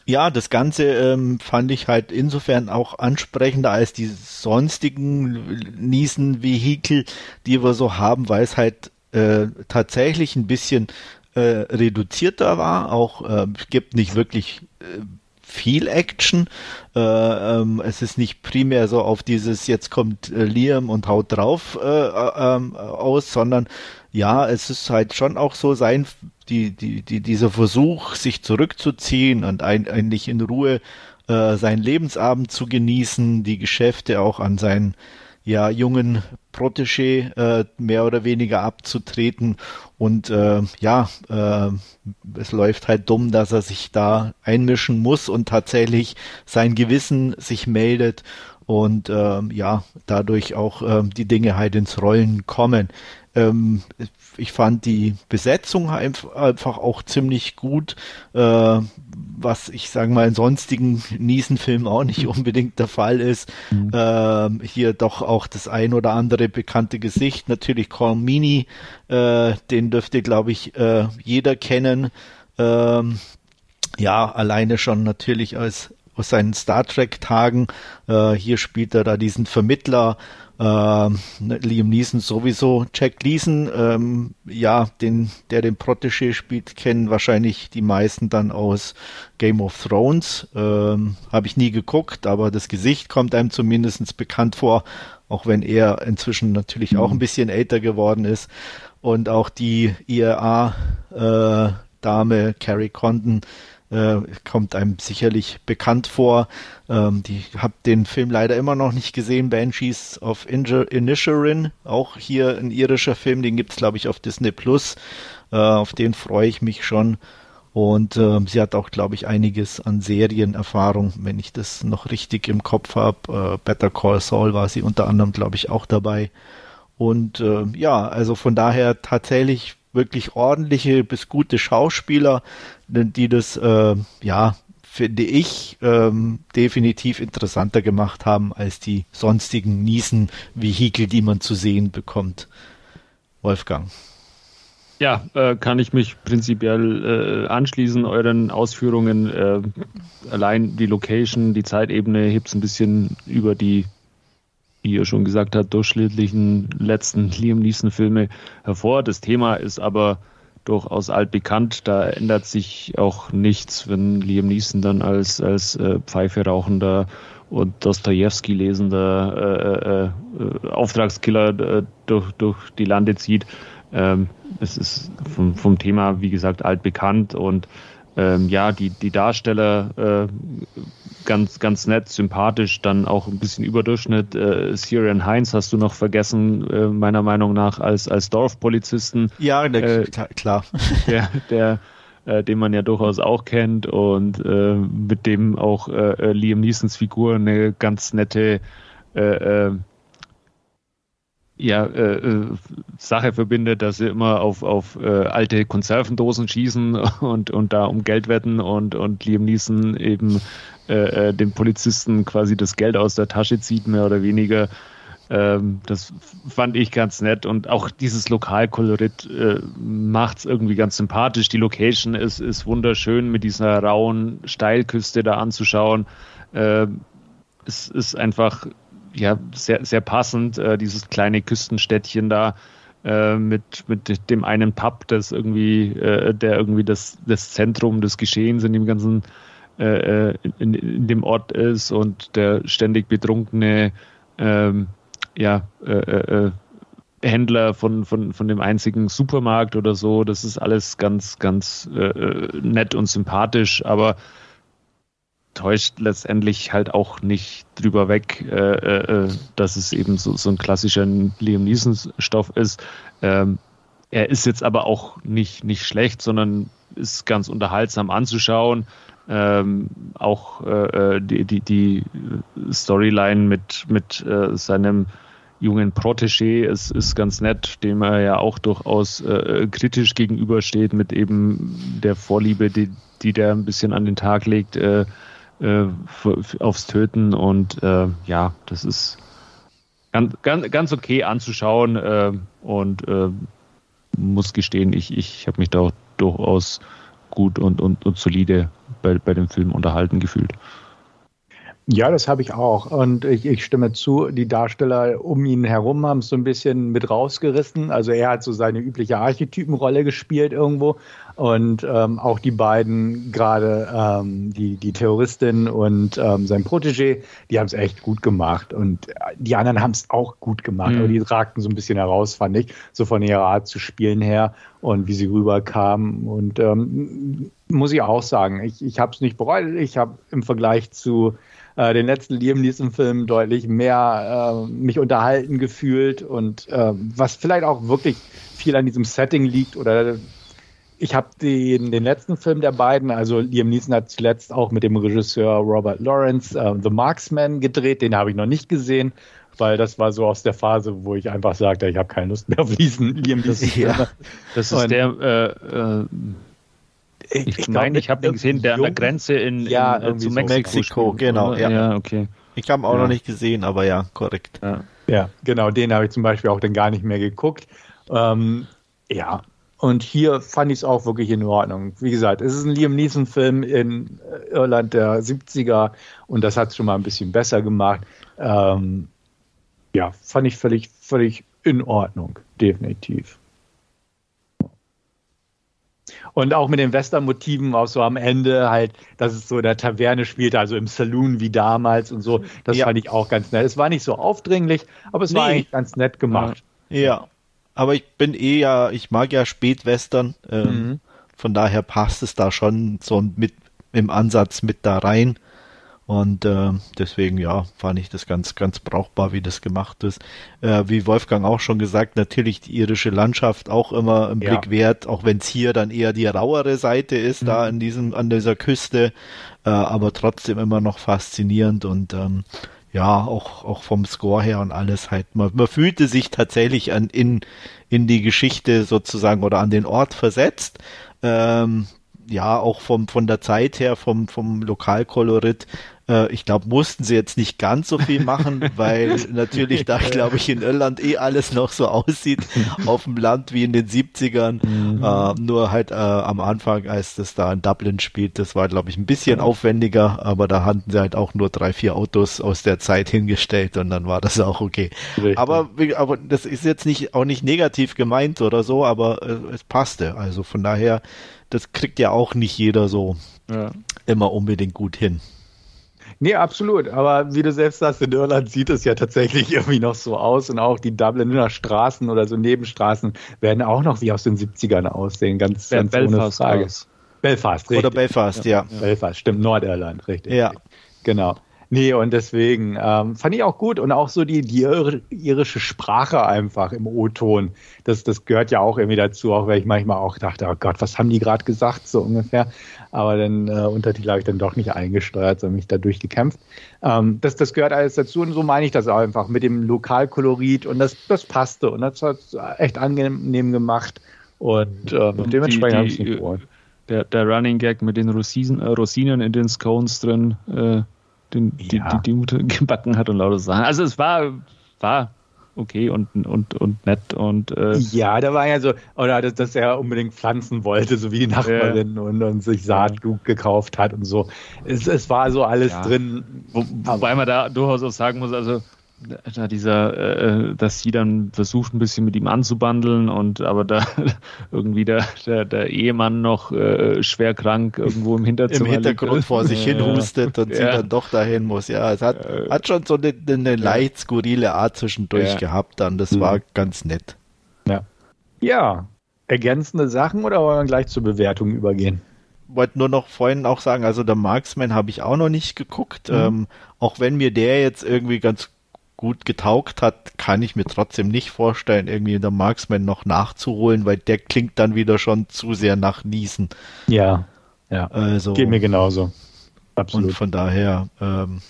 ja, das Ganze ähm, fand ich halt insofern auch ansprechender als die sonstigen Niesen-Vehikel, die wir so haben, weil es halt äh, tatsächlich ein bisschen äh, reduzierter war. Auch äh, gibt nicht wirklich äh, viel Action. Äh, ähm, es ist nicht primär so auf dieses jetzt kommt äh, Liam und haut drauf äh, äh, ähm, aus, sondern ja, es ist halt schon auch so sein, die, die, die, dieser Versuch, sich zurückzuziehen und ein, eigentlich in Ruhe seinen Lebensabend zu genießen, die Geschäfte auch an seinen ja, jungen Protégé äh, mehr oder weniger abzutreten. Und äh, ja, äh, es läuft halt dumm, dass er sich da einmischen muss und tatsächlich sein Gewissen sich meldet und äh, ja, dadurch auch äh, die Dinge halt ins Rollen kommen. Ähm, ich fand die Besetzung einfach auch ziemlich gut, äh, was ich sage mal in sonstigen Niesen-Filmen auch nicht unbedingt der Fall ist. Mhm. Äh, hier doch auch das ein oder andere bekannte Gesicht. Natürlich Call Mini, äh, den dürfte, glaube ich, äh, jeder kennen. Ähm, ja, alleine schon natürlich als aus seinen Star Trek Tagen. Äh, hier spielt er da diesen Vermittler ne, Liam Neeson sowieso. Jack Gleason, ähm, ja, den, der den Protégé spielt, kennen wahrscheinlich die meisten dann aus Game of Thrones. Ähm, Habe ich nie geguckt, aber das Gesicht kommt einem zumindest bekannt vor, auch wenn er inzwischen natürlich auch ein bisschen älter geworden ist. Und auch die IRA-Dame äh, Carrie Condon äh, kommt einem sicherlich bekannt vor. Ähm, die habe den Film leider immer noch nicht gesehen, Banshees of Inisherin, auch hier ein irischer Film, den gibt's glaube ich auf Disney Plus. Äh, auf den freue ich mich schon. Und äh, sie hat auch, glaube ich, einiges an Serienerfahrung, wenn ich das noch richtig im Kopf habe. Äh, Better Call Saul war sie unter anderem, glaube ich, auch dabei. Und äh, ja, also von daher tatsächlich wirklich ordentliche bis gute Schauspieler, die das, äh, ja, finde ich, ähm, definitiv interessanter gemacht haben als die sonstigen Niesen-Vehikel, die man zu sehen bekommt. Wolfgang. Ja, äh, kann ich mich prinzipiell äh, anschließen, euren Ausführungen. Äh, allein die Location, die Zeitebene hebt es ein bisschen über die wie ihr schon gesagt habt, durchschnittlichen letzten Liam Neeson-Filme hervor. Das Thema ist aber durchaus altbekannt. Da ändert sich auch nichts, wenn Liam Neeson dann als, als äh, Pfeife rauchender und Dostoevsky lesender äh, äh, äh, Auftragskiller äh, durch, durch die Lande zieht. Ähm, es ist vom, vom Thema, wie gesagt, altbekannt und ähm, ja, die, die Darsteller äh, ganz, ganz nett, sympathisch, dann auch ein bisschen Überdurchschnitt. Äh, Syrian Heinz hast du noch vergessen, äh, meiner Meinung nach, als, als Dorfpolizisten. Ja, der, äh, klar. Der, der äh, den man ja durchaus auch kennt und äh, mit dem auch äh, Liam Neesons Figur eine ganz nette äh, äh, ja, äh, äh, Sache verbindet, dass sie immer auf, auf äh, alte Konservendosen schießen und, und da um Geld wetten und, und Liam Neeson eben äh, äh, dem Polizisten quasi das Geld aus der Tasche zieht, mehr oder weniger. Ähm, das fand ich ganz nett und auch dieses Lokalkolorit äh, macht es irgendwie ganz sympathisch. Die Location ist, ist wunderschön mit dieser rauen Steilküste da anzuschauen. Äh, es ist einfach ja, sehr, sehr passend, äh, dieses kleine Küstenstädtchen da äh, mit, mit dem einen Pub, das irgendwie, äh, der irgendwie das, das Zentrum des Geschehens in dem ganzen äh, äh in, in, dem Ort ist und der ständig betrunkene ähm, ja, äh, äh, Händler von, von, von dem einzigen Supermarkt oder so. Das ist alles ganz, ganz nett und sympathisch, aber täuscht letztendlich halt auch nicht drüber weg, äh, äh, dass es eben so, so ein klassischer Liam Neeson-Stoff ist. Ähm, er ist jetzt aber auch nicht, nicht schlecht, sondern ist ganz unterhaltsam anzuschauen. Ähm, auch äh, äh die, die, die Storyline mit, mit äh, seinem jungen Protégé ist, ist ganz nett, dem er ja auch durchaus äh, kritisch gegenübersteht, mit eben der Vorliebe, die, die der ein bisschen an den Tag legt, äh, äh, aufs Töten. Und äh, ja, das ist ganz, ganz, ganz okay anzuschauen äh, und äh, muss gestehen, ich, ich habe mich da auch durchaus gut und, und, und solide bei, bei dem Film unterhalten gefühlt. Ja, das habe ich auch. Und ich, ich, stimme zu, die Darsteller um ihn herum haben es so ein bisschen mit rausgerissen. Also er hat so seine übliche Archetypenrolle gespielt irgendwo. Und ähm, auch die beiden, gerade ähm, die, die Terroristin und ähm, sein Protégé, die haben es echt gut gemacht. Und die anderen haben es auch gut gemacht. Mhm. Aber die ragten so ein bisschen heraus, fand ich, so von ihrer Art zu spielen her und wie sie rüberkamen. Und ähm, muss ich auch sagen, ich, ich habe es nicht bereut. Ich habe im Vergleich zu äh, den letzten Liam Neeson-Film deutlich mehr äh, mich unterhalten gefühlt und äh, was vielleicht auch wirklich viel an diesem Setting liegt oder ich habe den, den letzten Film der beiden, also Liam Neeson hat zuletzt auch mit dem Regisseur Robert Lawrence uh, The Marksman gedreht, den habe ich noch nicht gesehen, weil das war so aus der Phase, wo ich einfach sagte, ich habe keine Lust mehr auf diesen Liam Neeson. Ja, das ist Und, der äh, äh ich, ich meine, ich habe ihn gesehen, der an der Grenze in, ja, in, äh, zu Mexiko. Mexiko genau, ja. ja. okay. Ich habe ihn auch ja. noch nicht gesehen, aber ja, korrekt. Ja, ja genau, den habe ich zum Beispiel auch dann gar nicht mehr geguckt. Ähm, ja, und hier fand ich es auch wirklich in Ordnung. Wie gesagt, es ist ein Liam Neeson-Film in Irland der 70er und das hat es schon mal ein bisschen besser gemacht. Ähm, ja, fand ich völlig, völlig in Ordnung, definitiv. Und auch mit den Western-Motiven, auch so am Ende halt, dass es so in der Taverne spielt, also im Saloon wie damals und so. Das ja. fand ich auch ganz nett. Es war nicht so aufdringlich, aber es nee. war eigentlich ganz nett gemacht. Ja. Aber ich bin eh ja, ich mag ja Spätwestern. Ähm, mhm. Von daher passt es da schon so mit im Ansatz mit da rein. Und äh, deswegen, ja, fand ich das ganz, ganz brauchbar, wie das gemacht ist. Äh, wie Wolfgang auch schon gesagt, natürlich die irische Landschaft auch immer im ja. Blick wert, auch wenn es hier dann eher die rauere Seite ist, mhm. da in diesem, an dieser Küste, äh, aber trotzdem immer noch faszinierend und ähm, ja, auch, auch vom Score her und alles halt. Man, man fühlte sich tatsächlich an, in, in die Geschichte sozusagen oder an den Ort versetzt. Ähm, ja, auch vom, von der Zeit her, vom, vom Lokalkolorit äh, ich glaube, mussten sie jetzt nicht ganz so viel machen, weil natürlich da, glaube ich, in Irland eh alles noch so aussieht auf dem Land wie in den 70ern. Mhm. Äh, nur halt äh, am Anfang, als das da in Dublin spielt, das war, glaube ich, ein bisschen aufwendiger, aber da hatten sie halt auch nur drei, vier Autos aus der Zeit hingestellt und dann war das auch okay. Aber, aber das ist jetzt nicht auch nicht negativ gemeint oder so, aber äh, es passte. Also von daher, das kriegt ja auch nicht jeder so ja. immer unbedingt gut hin. Nee, absolut. Aber wie du selbst sagst, in Irland sieht es ja tatsächlich irgendwie noch so aus und auch die Dubliner Straßen oder so Nebenstraßen werden auch noch wie aus den 70ern aussehen. Ganz, ganz Belfast ohne Frage. Aus. Belfast, richtig. Oder Belfast, ja. ja. Belfast, stimmt, Nordirland, richtig. Ja. Genau. Nee, und deswegen ähm, fand ich auch gut und auch so die, die irische Sprache einfach im O-Ton. Das, das gehört ja auch irgendwie dazu, auch wenn ich manchmal auch dachte, oh Gott, was haben die gerade gesagt, so ungefähr. Aber dann äh, Untertitel habe ich dann doch nicht eingesteuert, sondern mich da durchgekämpft. Ähm, das, das gehört alles dazu und so meine ich das auch einfach mit dem Lokalkolorit und das, das passte und das hat echt angenehm gemacht und, äh, und dementsprechend habe ich es gefreut. Der, der Running Gag mit den Rosinen, äh, Rosinen in den Scones drin, äh, den, ja. die, die, die Mutter gebacken hat und lauter Sachen. Also es war, war okay und, und, und nett und äh ja, da war ja so, oder dass, dass er unbedingt pflanzen wollte, so wie die Nachbarin ja. und, und sich Saatgut gekauft hat und so. Es, es war so alles ja. drin. Wo, wobei man da durchaus auch sagen muss, also da dieser, äh, dass sie dann versucht, ein bisschen mit ihm anzubandeln und aber da irgendwie der, der, der Ehemann noch äh, schwer krank irgendwo im Hinterzimmer Im Hintergrund liegt. vor sich hin hustet und ja. sie dann doch dahin muss. Ja, es hat, äh, hat schon so eine, eine leicht skurrile Art zwischendurch ja. gehabt dann. Das mhm. war ganz nett. Ja. Ja. Ergänzende Sachen oder wollen wir gleich zur Bewertung übergehen? wollte nur noch vorhin auch sagen, also der Marksman habe ich auch noch nicht geguckt. Mhm. Ähm, auch wenn mir der jetzt irgendwie ganz gut getaugt hat, kann ich mir trotzdem nicht vorstellen, irgendwie in der Marksman noch nachzuholen, weil der klingt dann wieder schon zu sehr nach Niesen. Ja, ja. Also, Geht mir genauso. Absolut. Und von daher, ähm,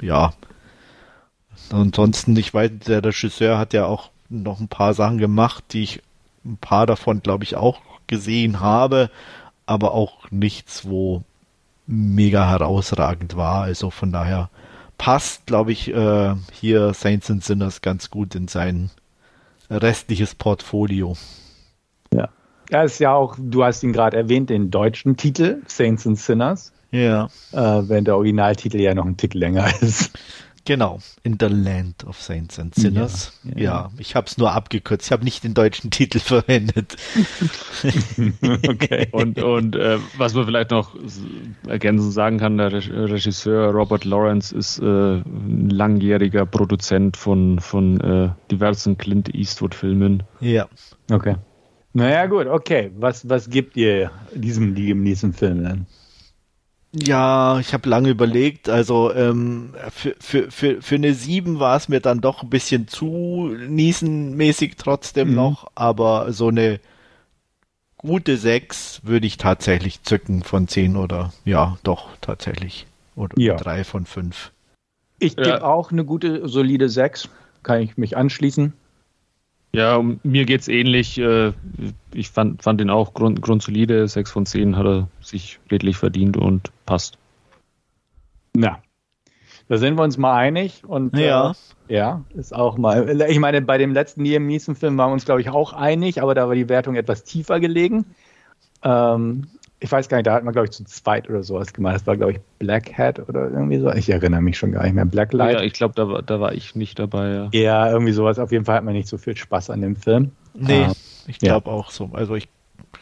ja. Ansonsten, ich weiß, der Regisseur hat ja auch noch ein paar Sachen gemacht, die ich ein paar davon, glaube ich, auch gesehen habe, aber auch nichts, wo mega herausragend war. Also von daher passt, glaube ich, äh, hier Saints and Sinners ganz gut in sein restliches Portfolio. Ja. Ja, ist ja auch, du hast ihn gerade erwähnt, den deutschen Titel, Saints and Sinners. Ja. Äh, während der Originaltitel ja noch ein Tick länger ist. Genau, in the Land of Saints and Sinners. Ja, ja. ja ich habe es nur abgekürzt. Ich habe nicht den deutschen Titel verwendet. okay. Und, und äh, was man vielleicht noch ergänzend sagen kann, der Regisseur Robert Lawrence ist äh, ein langjähriger Produzent von, von äh, diversen Clint Eastwood-Filmen. Ja. Okay. Naja, gut, okay. Was, was gibt ihr diesem Liam Neeson Film denn? Ja, ich habe lange überlegt. Also ähm, für, für, für, für eine 7 war es mir dann doch ein bisschen zu niesenmäßig trotzdem mhm. noch, aber so eine gute 6 würde ich tatsächlich zücken von 10 oder ja, doch tatsächlich. Oder ja. 3 von 5. Ich gebe ja. auch eine gute, solide 6. Kann ich mich anschließen. Ja, mir geht es ähnlich. Äh, ich fand, fand ihn auch grund, grundsolide. 6 von 10 hat er sich redlich verdient und passt. Ja. Da sind wir uns mal einig und ja, äh, ja ist auch mal. Ich meine, bei dem letzten Liam Neeson Film waren wir uns glaube ich auch einig, aber da war die Wertung etwas tiefer gelegen. Ähm, ich weiß gar nicht, da hat man, glaube ich, zu zweit oder sowas gemacht. Das war, glaube ich, Black Hat oder irgendwie so. Ich erinnere mich schon gar nicht mehr. Blacklight. Ja, ich glaube, da, war, da war ich nicht dabei. Ja. ja, irgendwie sowas. Auf jeden Fall hat man nicht so viel Spaß an dem Film. Nee, ah, ich glaube ja. auch so. Also ich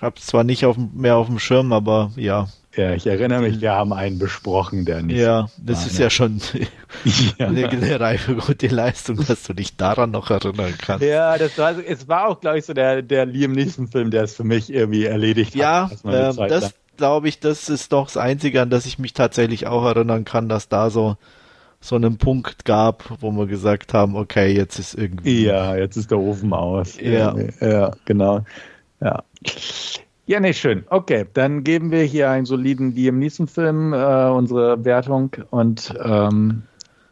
habe es zwar nicht auf, mehr auf dem Schirm, aber ja, ja, ich erinnere mich, wir haben einen besprochen, der nicht. Ja, das war, ist ne? ja schon ja. Eine, eine reife gute Leistung, dass du dich daran noch erinnern kannst. Ja, das war, es war auch, glaube ich, so der, der Liam Neeson-Film, der es für mich irgendwie erledigt ja, hat. Ja, ähm, das glaube ich, das ist doch das Einzige, an das ich mich tatsächlich auch erinnern kann, dass da so so einen Punkt gab, wo wir gesagt haben, okay, jetzt ist irgendwie. Ja, jetzt ist der Ofen aus. Ja, ja genau. Ja. Ja, nicht schön. Okay, dann geben wir hier einen soliden Liam Neeson-Film äh, unsere Wertung und ähm,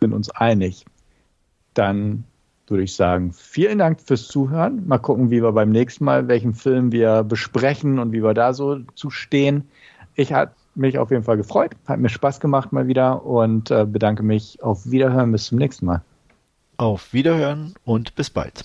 sind uns einig. Dann würde ich sagen, vielen Dank fürs Zuhören. Mal gucken, wie wir beim nächsten Mal, welchen Film wir besprechen und wie wir da so zu stehen. Ich habe mich auf jeden Fall gefreut, hat mir Spaß gemacht mal wieder und äh, bedanke mich. Auf Wiederhören, bis zum nächsten Mal. Auf Wiederhören und bis bald.